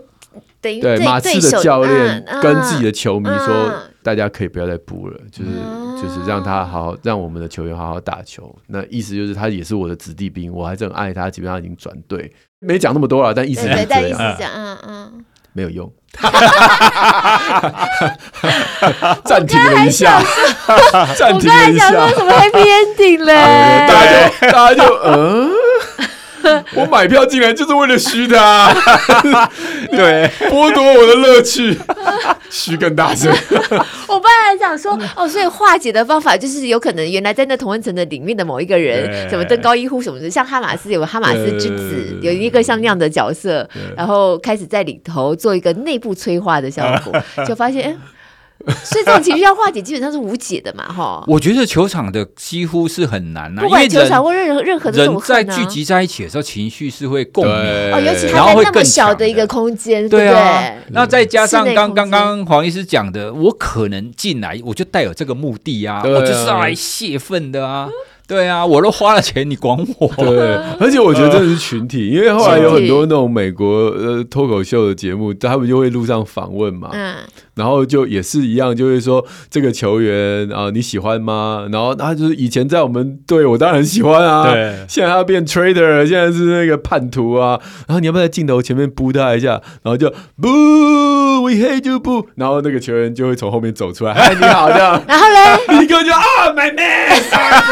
等于对马刺的教练跟自己的球迷说：“嗯、大家可以不要再补了，就是。嗯”就是让他好好让我们的球员好好打球，那意思就是他也是我的子弟兵，我还是很爱他。基本上已经转队，没讲那么多了，但意思是这样，但意思是这样，嗯嗯，没有用。暂停了一下，暂停了一下，我刚才想说什么 happy ending 嘞？大家就大家就嗯。我买票进来就是为了嘘他，对，剥夺我的乐趣，虚更大声。我本来想说，哦，所以化解的方法就是有可能原来在那同温层的里面的某一个人，什么登高一呼什么的，像哈马斯有个哈马斯之子，有一个像那样的角色，然后开始在里头做一个内部催化的效果，就发现。所以这种情绪要化解，基本上是无解的嘛，哈。我觉得球场的几乎是很难啊，不管球场或任何任何的人在聚集在一起的时候，情绪是会共鸣哦，尤其他在那么小的一个空间，对啊。那再加上刚刚刚黄医师讲的，我可能进来我就带有这个目的啊，我就是要来泄愤的啊。对啊，我都花了钱，你管我？对，而且我觉得这是群体，因为后来有很多那种美国呃脱口秀的节目，他们就会路上访问嘛，嗯，然后就也是一样，就会说这个球员啊你喜欢吗？然后他就是以前在我们队，我当然喜欢啊，对，现在他变 trader，现在是那个叛徒啊，然后你要不要在镜头前面扑他一下？然后就 boo，we hate you boo，然后那个球员就会从后面走出来，哎，你好，这样，然后嘞，立刻就啊，my man，sorry。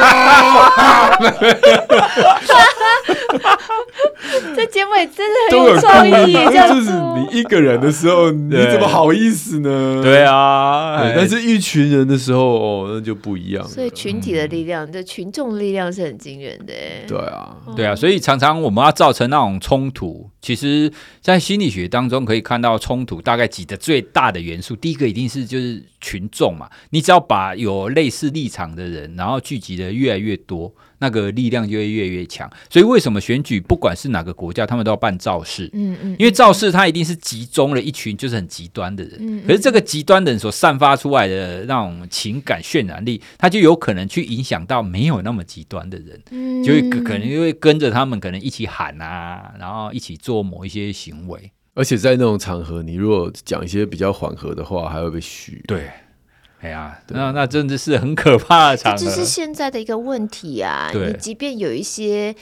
这节目也真的很有创意，就是你一个人的时候，你怎么好意思呢？对啊，但是一群人的时候，哦，那就不一样。所以群体的力量，这群众力量是很惊人的。对啊，对啊，所以常常我们要造成那种冲突，其实，在心理学当中可以看到冲突大概几个最大的元素。第一个一定是就是群众嘛，你只要把有类似立场的人，然后聚集的越来越多，那个力量就会越来越强。所以为什么选举不管是哪个国家，他们都要办造势？嗯嗯，因为造势它一定是集中了一群就是很极端的人。嗯，可是这个极端的人所散发出来的那种情感渲染力，它就有可能去影响到没有那么极端的人，嗯，就会可能就会跟着他们可能一起喊啊，然后一起做某一些行为。而且在那种场合，你如果讲一些比较缓和的话，还会被嘘。对。哎呀，那那真的是很可怕的场合。这就是现在的一个问题啊！你即便有一些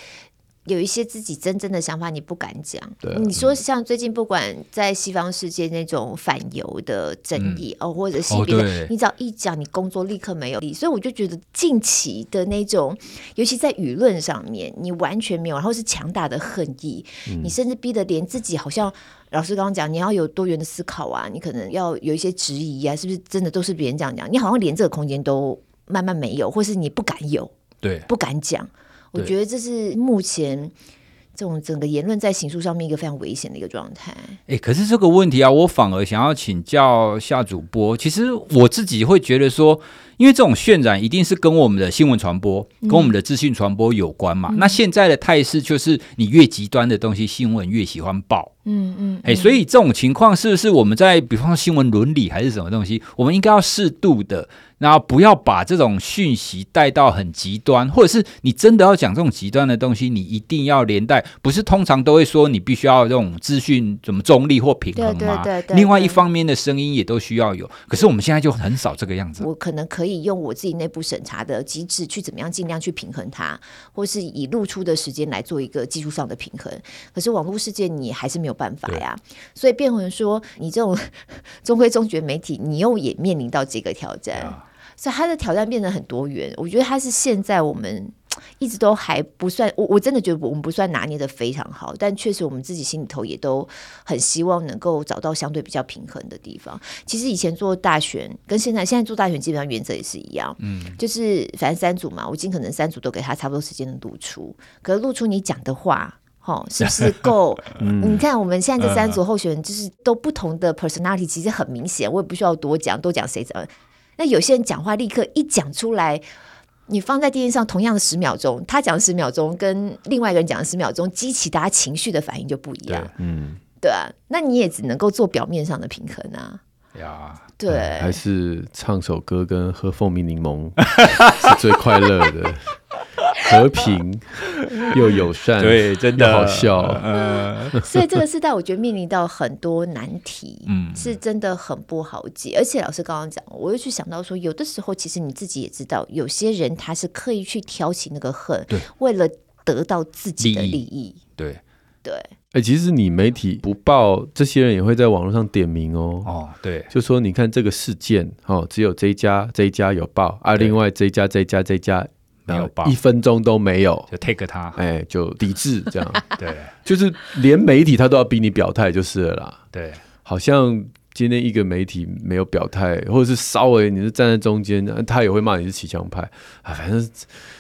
有一些自己真正的想法，你不敢讲。对你说像最近不管在西方世界那种反犹的争议、嗯、哦，或者西边的，哦、你只要一讲，你工作立刻没有力。所以我就觉得近期的那种，尤其在舆论上面，你完全没有，然后是强大的恨意，嗯、你甚至逼得连自己好像。老师刚刚讲，你要有多元的思考啊，你可能要有一些质疑啊，是不是真的都是别人这样讲？你好像连这个空间都慢慢没有，或是你不敢有，对，不敢讲。我觉得这是目前这种整个言论在刑诉上面一个非常危险的一个状态。哎、欸，可是这个问题啊，我反而想要请教夏主播。其实我自己会觉得说。因为这种渲染一定是跟我们的新闻传播、跟我们的资讯传播有关嘛。嗯、那现在的态势就是，你越极端的东西，新闻越喜欢报。嗯嗯，哎、嗯欸，所以这种情况是不是我们在，比方说新闻伦理还是什么东西，我们应该要适度的。然后不要把这种讯息带到很极端，或者是你真的要讲这种极端的东西，你一定要连带，不是通常都会说你必须要这种资讯怎么中立或平衡吗？对对对对。另外一方面的声音也都需要有，可是我们现在就很少这个样子。我可能可以用我自己内部审查的机制去怎么样尽量去平衡它，或是以露出的时间来做一个技术上的平衡。可是网络世界你还是没有办法呀，所以变成说你这种 中规中矩媒体，你又也面临到这个挑战。所以他的挑战变得很多元，我觉得他是现在我们 一直都还不算，我我真的觉得我们不算拿捏的非常好，但确实我们自己心里头也都很希望能够找到相对比较平衡的地方。其实以前做大选跟现在现在做大选基本上原则也是一样，嗯，就是反正三组嘛，我尽可能三组都给他差不多时间的露出，可是露出你讲的话，哦，是不是 够？嗯、你看我们现在这三组候选人就是都不同的 personality，其实很明显，我也不需要多讲，多讲谁怎么。那有些人讲话立刻一讲出来，你放在电视上同样的十秒钟，他讲十秒钟跟另外一个人讲十秒钟，激起大家情绪的反应就不一样。嗯，对啊，那你也只能够做表面上的平衡啊。呀，对、嗯，还是唱首歌跟喝蜂蜜柠檬是最快乐的。和平 又友善，对，真的好笑。呃，所以这个时代，我觉得面临到很多难题，嗯，是真的很不好解。而且老师刚刚讲，我又去想到说，有的时候其实你自己也知道，有些人他是刻意去挑起那个恨，对，为了得到自己的利益。利益对对，哎、欸，其实你媒体不报，这些人也会在网络上点名哦。哦，对，就说你看这个事件，哦，只有这一家这一家有报，啊，另外这一家这一家这一家。没有报，一分钟都没有，就 take 他，哎，就抵制这样。对，就是连媒体他都要逼你表态就是了啦。对，好像今天一个媒体没有表态，或者是稍微你是站在中间，他也会骂你是骑墙派啊。反正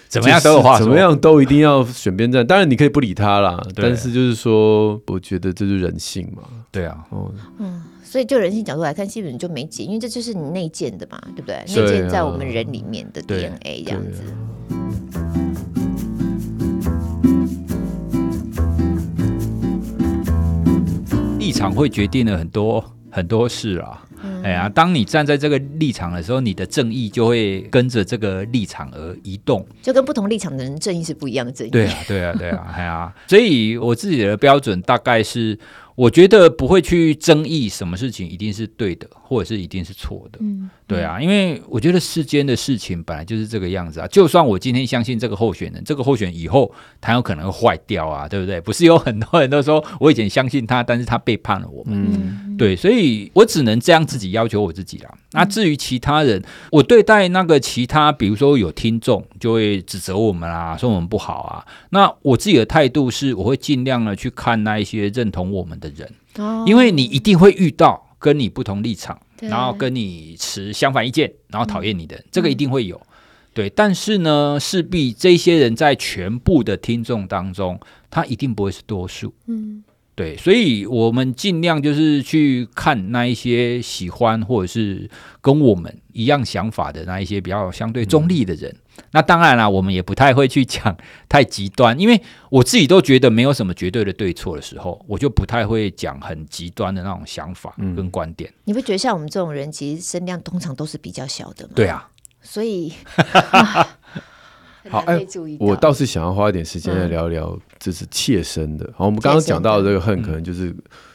怎么样都有话，怎么样都一定要选边站。当然你可以不理他啦，但是就是说，我觉得这是人性嘛。对啊，哦，嗯。所以，就人性角度来看，基本就没解，因为这就是你内建的嘛，对不对？内建在我们人里面的 DNA 这样子。立场会决定了很多很多事啊。嗯、哎呀，当你站在这个立场的时候，你的正义就会跟着这个立场而移动，就跟不同立场的人正义是不一样的正义。对啊，对啊，对啊，哎呀，所以我自己的标准大概是。我觉得不会去争议什么事情一定是对的，或者是一定是错的。嗯，对啊，因为我觉得世间的事情本来就是这个样子啊。就算我今天相信这个候选人，这个候选人以后他有可能会坏掉啊，对不对？不是有很多人都说我以前相信他，但是他背叛了我们。嗯，对，所以我只能这样自己要求我自己啦。那至于其他人，我对待那个其他，比如说有听众就会指责我们啊，说我们不好啊。那我自己的态度是，我会尽量的去看那一些认同我们的人，因为你一定会遇到跟你不同立场，然后跟你持相反意见，然后讨厌你的人，这个一定会有。对，但是呢，势必这些人在全部的听众当中，他一定不会是多数。嗯。对，所以我们尽量就是去看那一些喜欢或者是跟我们一样想法的那一些比较相对中立的人。嗯、那当然啦，我们也不太会去讲 太极端，因为我自己都觉得没有什么绝对的对错的时候，我就不太会讲很极端的那种想法跟观点。你不觉得像我们这种人，其实声量通常都是比较小的吗？对啊，所以。好，哎，我倒是想要花一点时间来聊聊，这是切身的。好，我们刚刚讲到的这个恨，可能就是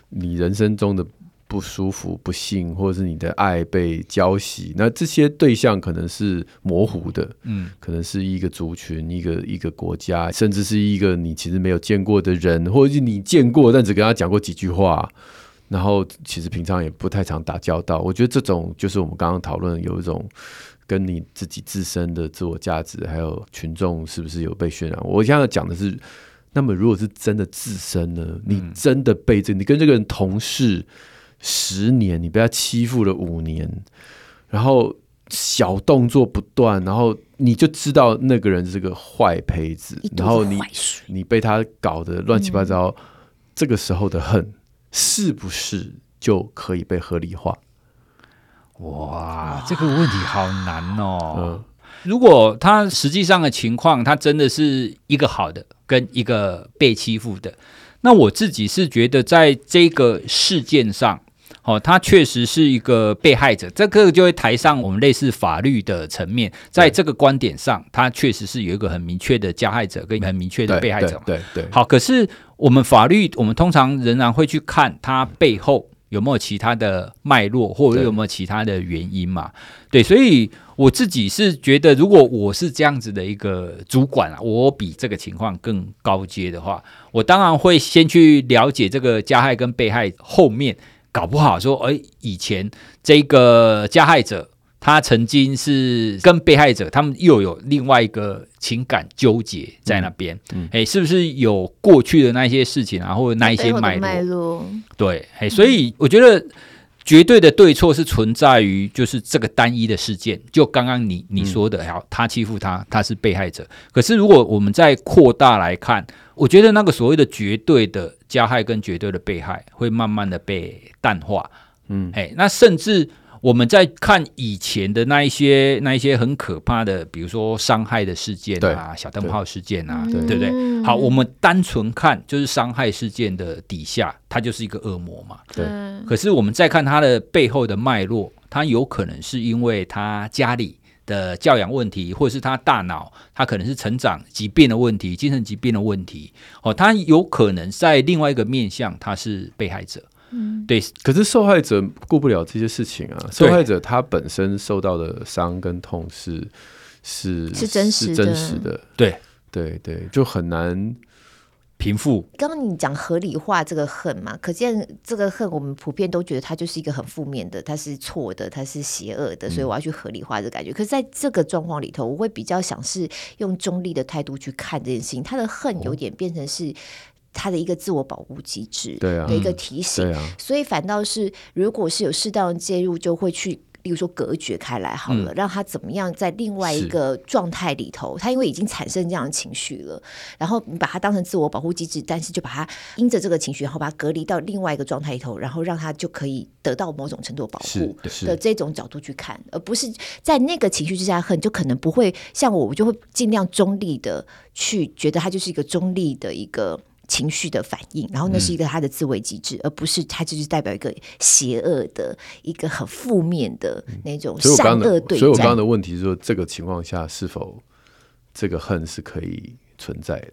你人生中的不舒服、不幸，或者是你的爱被浇熄。那这些对象可能是模糊的，嗯，可能是一个族群、一个一个国家，甚至是一个你其实没有见过的人，或者是你见过但只跟他讲过几句话，然后其实平常也不太常打交道。我觉得这种就是我们刚刚讨论有一种。跟你自己自身的自我价值，还有群众是不是有被渲染？我现在讲的是，那么如果是真的自身呢？你真的被这，你跟这个人同事十年，你被他欺负了五年，然后小动作不断，然后你就知道那个人是个坏胚子，然后你你被他搞得乱七八糟，嗯、这个时候的恨是不是就可以被合理化？哇，这个问题好难哦。嗯、如果他实际上的情况，他真的是一个好的，跟一个被欺负的，那我自己是觉得，在这个事件上，哦，他确实是一个被害者。这个就会抬上我们类似法律的层面，在这个观点上，他确实是有一个很明确的加害者跟很明确的被害者。对，对。好，可是我们法律，我们通常仍然会去看他背后。有没有其他的脉络，或者有没有其他的原因嘛？对，对，所以我自己是觉得，如果我是这样子的一个主管啊，我比这个情况更高阶的话，我当然会先去了解这个加害跟被害后面，搞不好说，哎，以前这个加害者。他曾经是跟被害者，他们又有另外一个情感纠结在那边，嗯，哎、嗯，是不是有过去的那些事情啊，或者那一些脉络？对，哎，所以我觉得绝对的对错是存在于就是这个单一的事件，就刚刚你你说的，好，他欺负他，他是被害者。可是如果我们再扩大来看，我觉得那个所谓的绝对的加害跟绝对的被害会慢慢的被淡化，嗯，哎，那甚至。我们在看以前的那一些那一些很可怕的，比如说伤害的事件啊，小灯泡事件啊，对，对不对？好，我们单纯看就是伤害事件的底下，它就是一个恶魔嘛。对。可是我们再看它的背后的脉络，它有可能是因为他家里的教养问题，或者是他大脑，他可能是成长疾病的问题，精神疾病的问题。哦，他有可能在另外一个面向，他是被害者。嗯，对，可是受害者顾不了这些事情啊。受害者他本身受到的伤跟痛是是是真实的，真实的，对对对，就很难平复。刚刚你讲合理化这个恨嘛，可见这个恨我们普遍都觉得它就是一个很负面的，它是错的，它是邪恶的，所以我要去合理化这个感觉。嗯、可是在这个状况里头，我会比较想是用中立的态度去看这件事情。他的恨有点变成是。他的一个自我保护机制，对啊，的一个提醒，对啊，所以反倒是，如果是有适当的介入，就会去，例如说隔绝开来好了，嗯、让他怎么样在另外一个状态里头，他因为已经产生这样的情绪了，然后你把它当成自我保护机制，但是就把它因着这个情绪，然后把它隔离到另外一个状态里头，然后让他就可以得到某种程度的保护的这种角度去看，而不是在那个情绪之下恨，就可能不会像我，我就会尽量中立的去觉得他就是一个中立的一个。情绪的反应，然后那是一个他的自卫机制，嗯、而不是他就是代表一个邪恶的、一个很负面的那种善恶对、嗯、所以我刚刚的问题是说，这个情况下是否这个恨是可以存在的？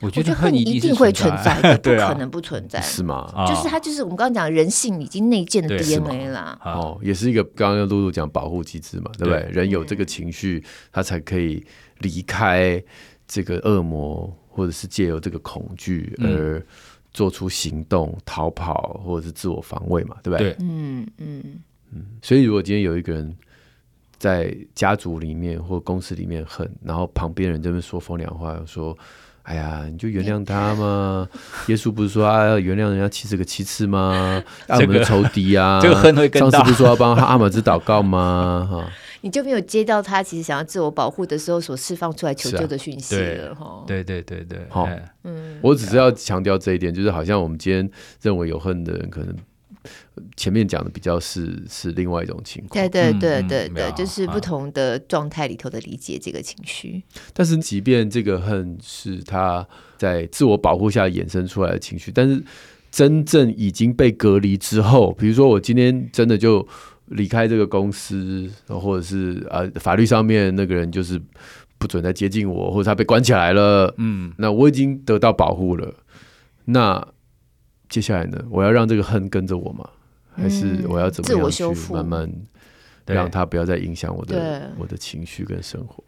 我觉得恨一定会存在的，不可能不存在，是吗？就是他就是我们刚刚讲人性已经内建的 DNA 啦。哦，也是一个刚刚露露讲保护机制嘛，对不对？对。人有这个情绪，他才可以离开这个恶魔。或者是借由这个恐惧而做出行动、嗯、逃跑，或者是自我防卫嘛，对不对？对，嗯嗯嗯。所以，如果今天有一个人在家族里面或公司里面恨，然后旁边人这边说风凉话，说：“哎呀，你就原谅他嘛。欸 ”耶稣不是说啊，要原谅人家七十个七次吗？这个、我们的仇敌啊，这个恨会更大。上次不是说要帮阿玛兹祷告吗？哈。你就没有接到他其实想要自我保护的时候所释放出来求救的讯息了哈、啊？对对对对，好，嗯，我只是要强调这一点，就是好像我们今天认为有恨的人，可能前面讲的比较是是另外一种情况。对对对对对，嗯、就是不同的状态里头的理解这个情绪。但是，即便这个恨是他在自我保护下衍生出来的情绪，但是真正已经被隔离之后，比如说我今天真的就。离开这个公司，或者是啊，法律上面那个人就是不准再接近我，或者他被关起来了。嗯，那我已经得到保护了。那接下来呢？我要让这个恨跟着我吗？还是我要怎么样去慢慢让他不要再影响我的我的情绪跟生活？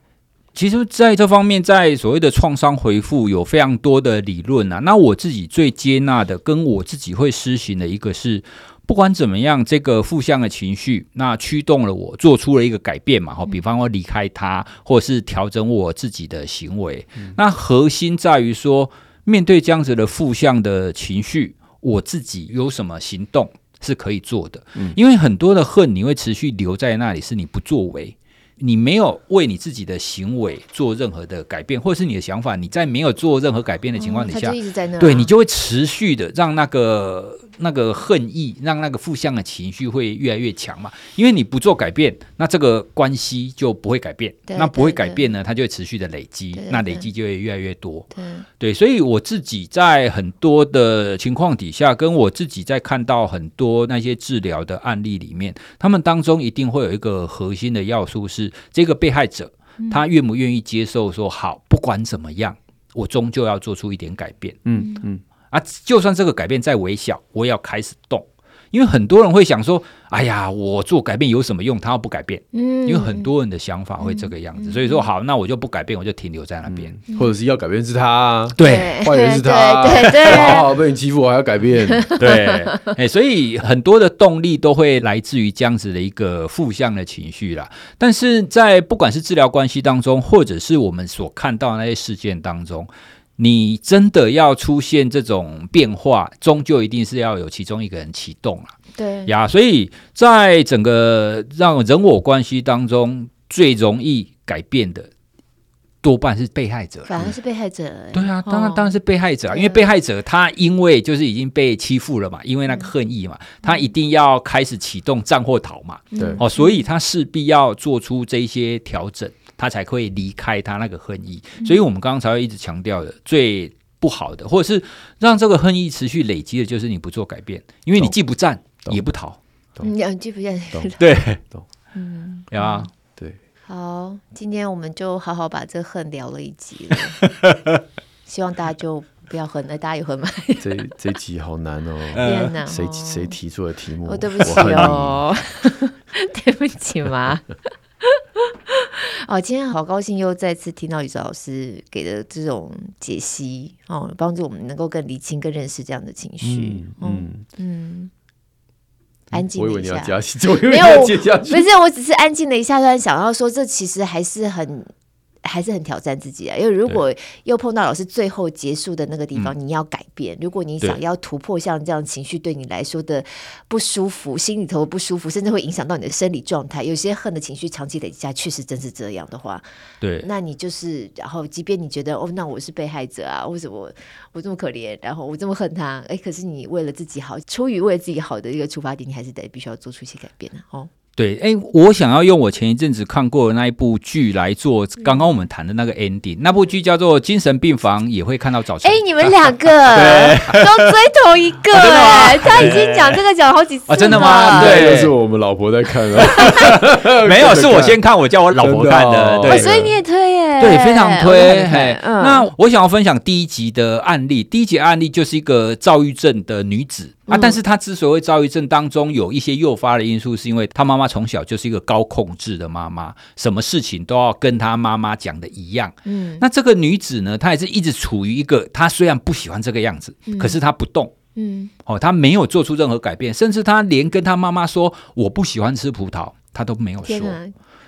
其实，在这方面，在所谓的创伤回复，有非常多的理论啊。那我自己最接纳的，跟我自己会施行的一个是。不管怎么样，这个负向的情绪，那驱动了我做出了一个改变嘛？哈，比方说离开他，或者是调整我自己的行为。嗯、那核心在于说，面对这样子的负向的情绪，我自己有什么行动是可以做的？嗯、因为很多的恨，你会持续留在那里，是你不作为。你没有为你自己的行为做任何的改变，或者是你的想法，你在没有做任何改变的情况底下，嗯、对你就会持续的让那个那个恨意，让那个负向的情绪会越来越强嘛。因为你不做改变，那这个关系就不会改变，对那不会改变呢，它就会持续的累积，对对对，那累积就会越来越多。对，对，所以我自己在很多的情况底下，跟我自己在看到很多那些治疗的案例里面，他们当中一定会有一个核心的要素是。这个被害者，他愿不愿意接受说好，不管怎么样，我终究要做出一点改变。嗯嗯，啊，就算这个改变再微小，我也要开始动。因为很多人会想说：“哎呀，我做改变有什么用？他要不改变。”嗯，因为很多人的想法会这个样子，嗯、所以说好，那我就不改变，我就停留在那边，嗯、或者是要改变是他，对，坏人是他，对对，对，对，好好被你欺负，我还要改变，对，哎，所以很多的动力都会来自于这样子的一个负向的情绪啦。但是在不管是治疗关系当中，或者是我们所看到的那些事件当中。你真的要出现这种变化，终究一定是要有其中一个人启动了。对。呀，所以在整个让人我关系当中，最容易改变的，多半是被害者，反而是被害者。对啊，当然当然是被害者啊，因为被害者他因为就是已经被欺负了嘛，因为那个恨意嘛，他一定要开始启动战或逃嘛，对哦，所以他势必要做出这些调整，他才会离开他那个恨意。所以我们刚刚才会一直强调的最不好的，或者是让这个恨意持续累积的，就是你不做改变，因为你既不战也不逃，你既不战，对，嗯，有啊。好，今天我们就好好把这恨聊了一集了，希望大家就不要恨，那大家有恨吗？这这集好难哦，天哪！谁谁提出的题目？我，对不起哦，对不起嘛。哦，今天好高兴又再次听到宇哲老师给的这种解析哦，帮助我们能够更理清、更认识这样的情绪。嗯嗯。嗯安静了一下，没有，不是，我只是安静了一下，突然想到说，这其实还是很。还是很挑战自己啊，因为如果又碰到老师最后结束的那个地方，你要改变。如果你想要突破像这样情绪对你来说的不舒服，心里头不舒服，甚至会影响到你的生理状态。有些恨的情绪长期累积下，确实真是这样的话，对，那你就是，然后即便你觉得哦，那我是被害者啊，为什么我这么可怜，然后我这么恨他？哎，可是你为了自己好，出于为了自己好的一个出发点，你还是得必须要做出一些改变的哦。对，哎，我想要用我前一阵子看过的那一部剧来做刚刚我们谈的那个 ending。那部剧叫做《精神病房也会看到早晨》。哎，你们两个 都追同一个哎，他已经讲这个讲了好几次了。真的吗？对，都是我们老婆在看啊。没有，是我先看，我叫我老婆看的。对，所以你也推耶？对，非常推。那我想要分享第一集的案例。第一集案例就是一个躁郁症的女子。啊！但是她之所以躁郁症当中有一些诱发的因素，是因为她妈妈从小就是一个高控制的妈妈，什么事情都要跟她妈妈讲的一样。嗯，那这个女子呢，她也是一直处于一个，她虽然不喜欢这个样子，嗯、可是她不动。嗯，哦，她没有做出任何改变，甚至她连跟她妈妈说我不喜欢吃葡萄，她都没有说。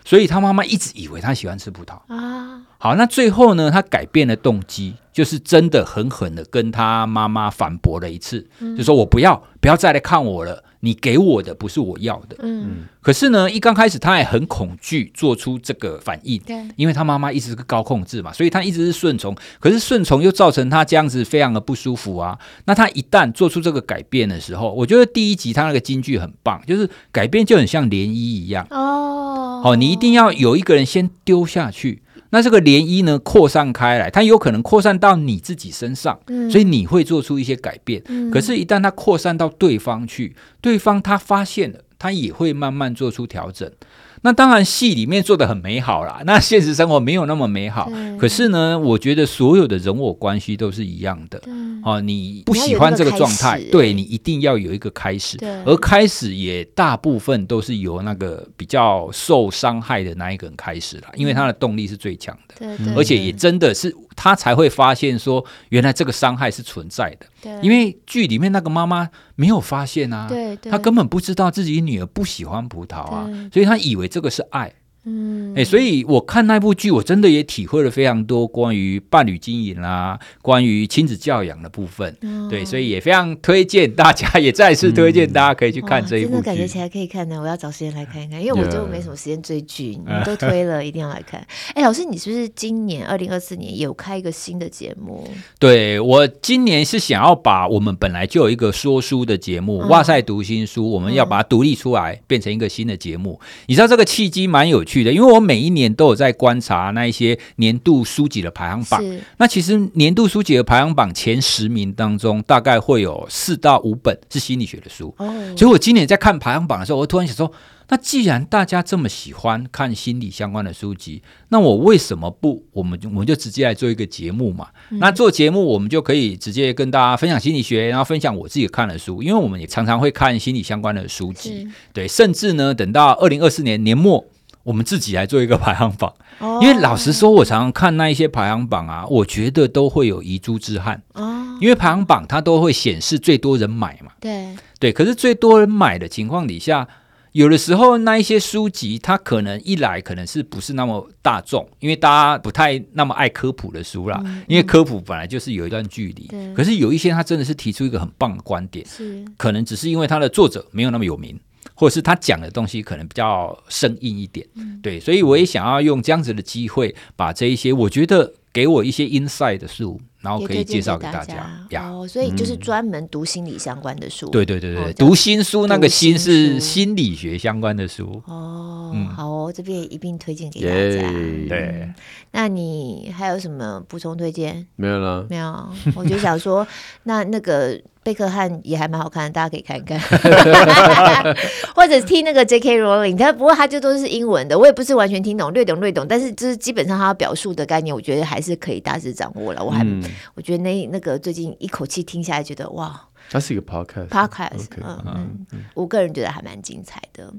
所以她妈妈一直以为她喜欢吃葡萄啊。好，那最后呢，她改变了动机。就是真的狠狠的跟她妈妈反驳了一次，嗯、就说我不要，不要再来看我了。你给我的不是我要的。嗯，可是呢，一刚开始他也很恐惧做出这个反应，对，因为他妈妈一直是个高控制嘛，所以他一直是顺从。可是顺从又造成他这样子非常的不舒服啊。那他一旦做出这个改变的时候，我觉得第一集他那个金句很棒，就是改变就很像涟漪一样哦。好，你一定要有一个人先丢下去。那这个涟漪呢，扩散开来，它有可能扩散到你自己身上，嗯、所以你会做出一些改变。嗯、可是，一旦它扩散到对方去，对方他发现了，他也会慢慢做出调整。那当然，戏里面做的很美好啦。那现实生活没有那么美好。对可是呢，我觉得所有的人我关系都是一样的。对哦，你不喜欢这个状态，你对你一定要有一个开始。对而开始也大部分都是由那个比较受伤害的那一个人开始了，因为他的动力是最强的。对对对，而且也真的是他才会发现说，原来这个伤害是存在的。对因为剧里面那个妈妈没有发现啊，对对，她根本不知道自己女儿不喜欢葡萄啊，所以她以为这这个是爱。嗯，哎，所以我看那部剧，我真的也体会了非常多关于伴侣经营啦，关于亲子教养的部分。对，所以也非常推荐大家，也再次推荐大家可以去看这一部剧。真的感觉起来可以看呢，我要找时间来看一看，因为我就没什么时间追剧，你 都推了，一定要来看。哎，老师，你是不是今年二零二四年有开一个新的节目？对，我今年是想要把我们本来就有一个说书的节目《哇塞读新书》，我们要把它独立出来，变成一个新的节目。你知道这个契机蛮有趣。因为我每一年都有在观察那一些年度书籍的排行榜，那其实年度书籍的排行榜前十名当中，大概会有四到五本是心理学的书。哦，所以我今年在看排行榜的时候，我突然想说，那既然大家这么喜欢看心理相关的书籍，那我为什么不？我们我们就直接来做一个节目嘛。嗯、那做节目，我们就可以直接跟大家分享心理学，然后分享我自己看的书，因为我们也常常会看心理相关的书籍。对，甚至呢，等到二零二四年年末。我们自己来做一个排行榜，因为老实说，我常常看那一些排行榜啊，我觉得都会有遗珠之憾。因为排行榜它都会显示最多人买嘛，对对。可是最多人买的情况底下，有的时候那一些书籍，它可能一来可能是不是那么大众，因为大家不太那么爱科普的书啦，因为科普本来就是有一段距离。可是有一些他真的是提出一个很棒的观点，是可能只是因为他的作者没有那么有名。或者是他讲的东西可能比较生硬一点，嗯、对，所以我也想要用这样子的机会，把这一些我觉得给我一些 inside 的书。然后可以介绍给大家，大家哦，所以就是专门读心理相关的书。对对对对，读心书，那个心是心理学相关的书。哦，好哦，这边一并推荐给大家。对，那你还有什么补充推荐？没有了，没有。我就想说，那那个。贝克汉也还蛮好看的，大家可以看一看，或者听那个 J.K. Rowling，他不过他就都是英文的，我也不是完全听懂，略懂略懂，但是就是基本上他表述的概念，我觉得还是可以大致掌握了。我还、嗯、我觉得那那个最近一口气听下来，觉得哇，它是一个 podcast，podcast，嗯嗯，我个人觉得还蛮精彩的。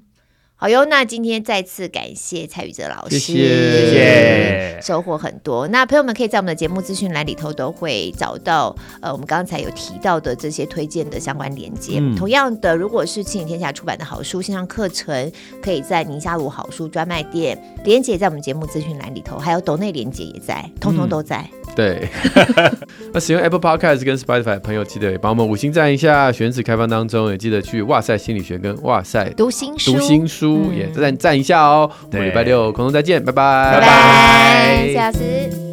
好哟，那今天再次感谢蔡宇哲老师，谢谢，谢谢，收获很多。那朋友们可以在我们的节目资讯栏里头都会找到，呃，我们刚才有提到的这些推荐的相关链接。嗯、同样的，如果是亲影天下出版的好书线上课程，可以在宁夏路好书专卖店，连接在我们节目资讯栏里头，还有抖内连接也在，通通都在。嗯、对，那使用 Apple Podcast 跟 Spotify 的朋友，记得帮我们五星赞一下。选址开放当中，也记得去哇塞心理学跟哇塞读心书，读心书。也赞赞一下哦！我们礼拜六空中再见，拜拜，拜拜，下次。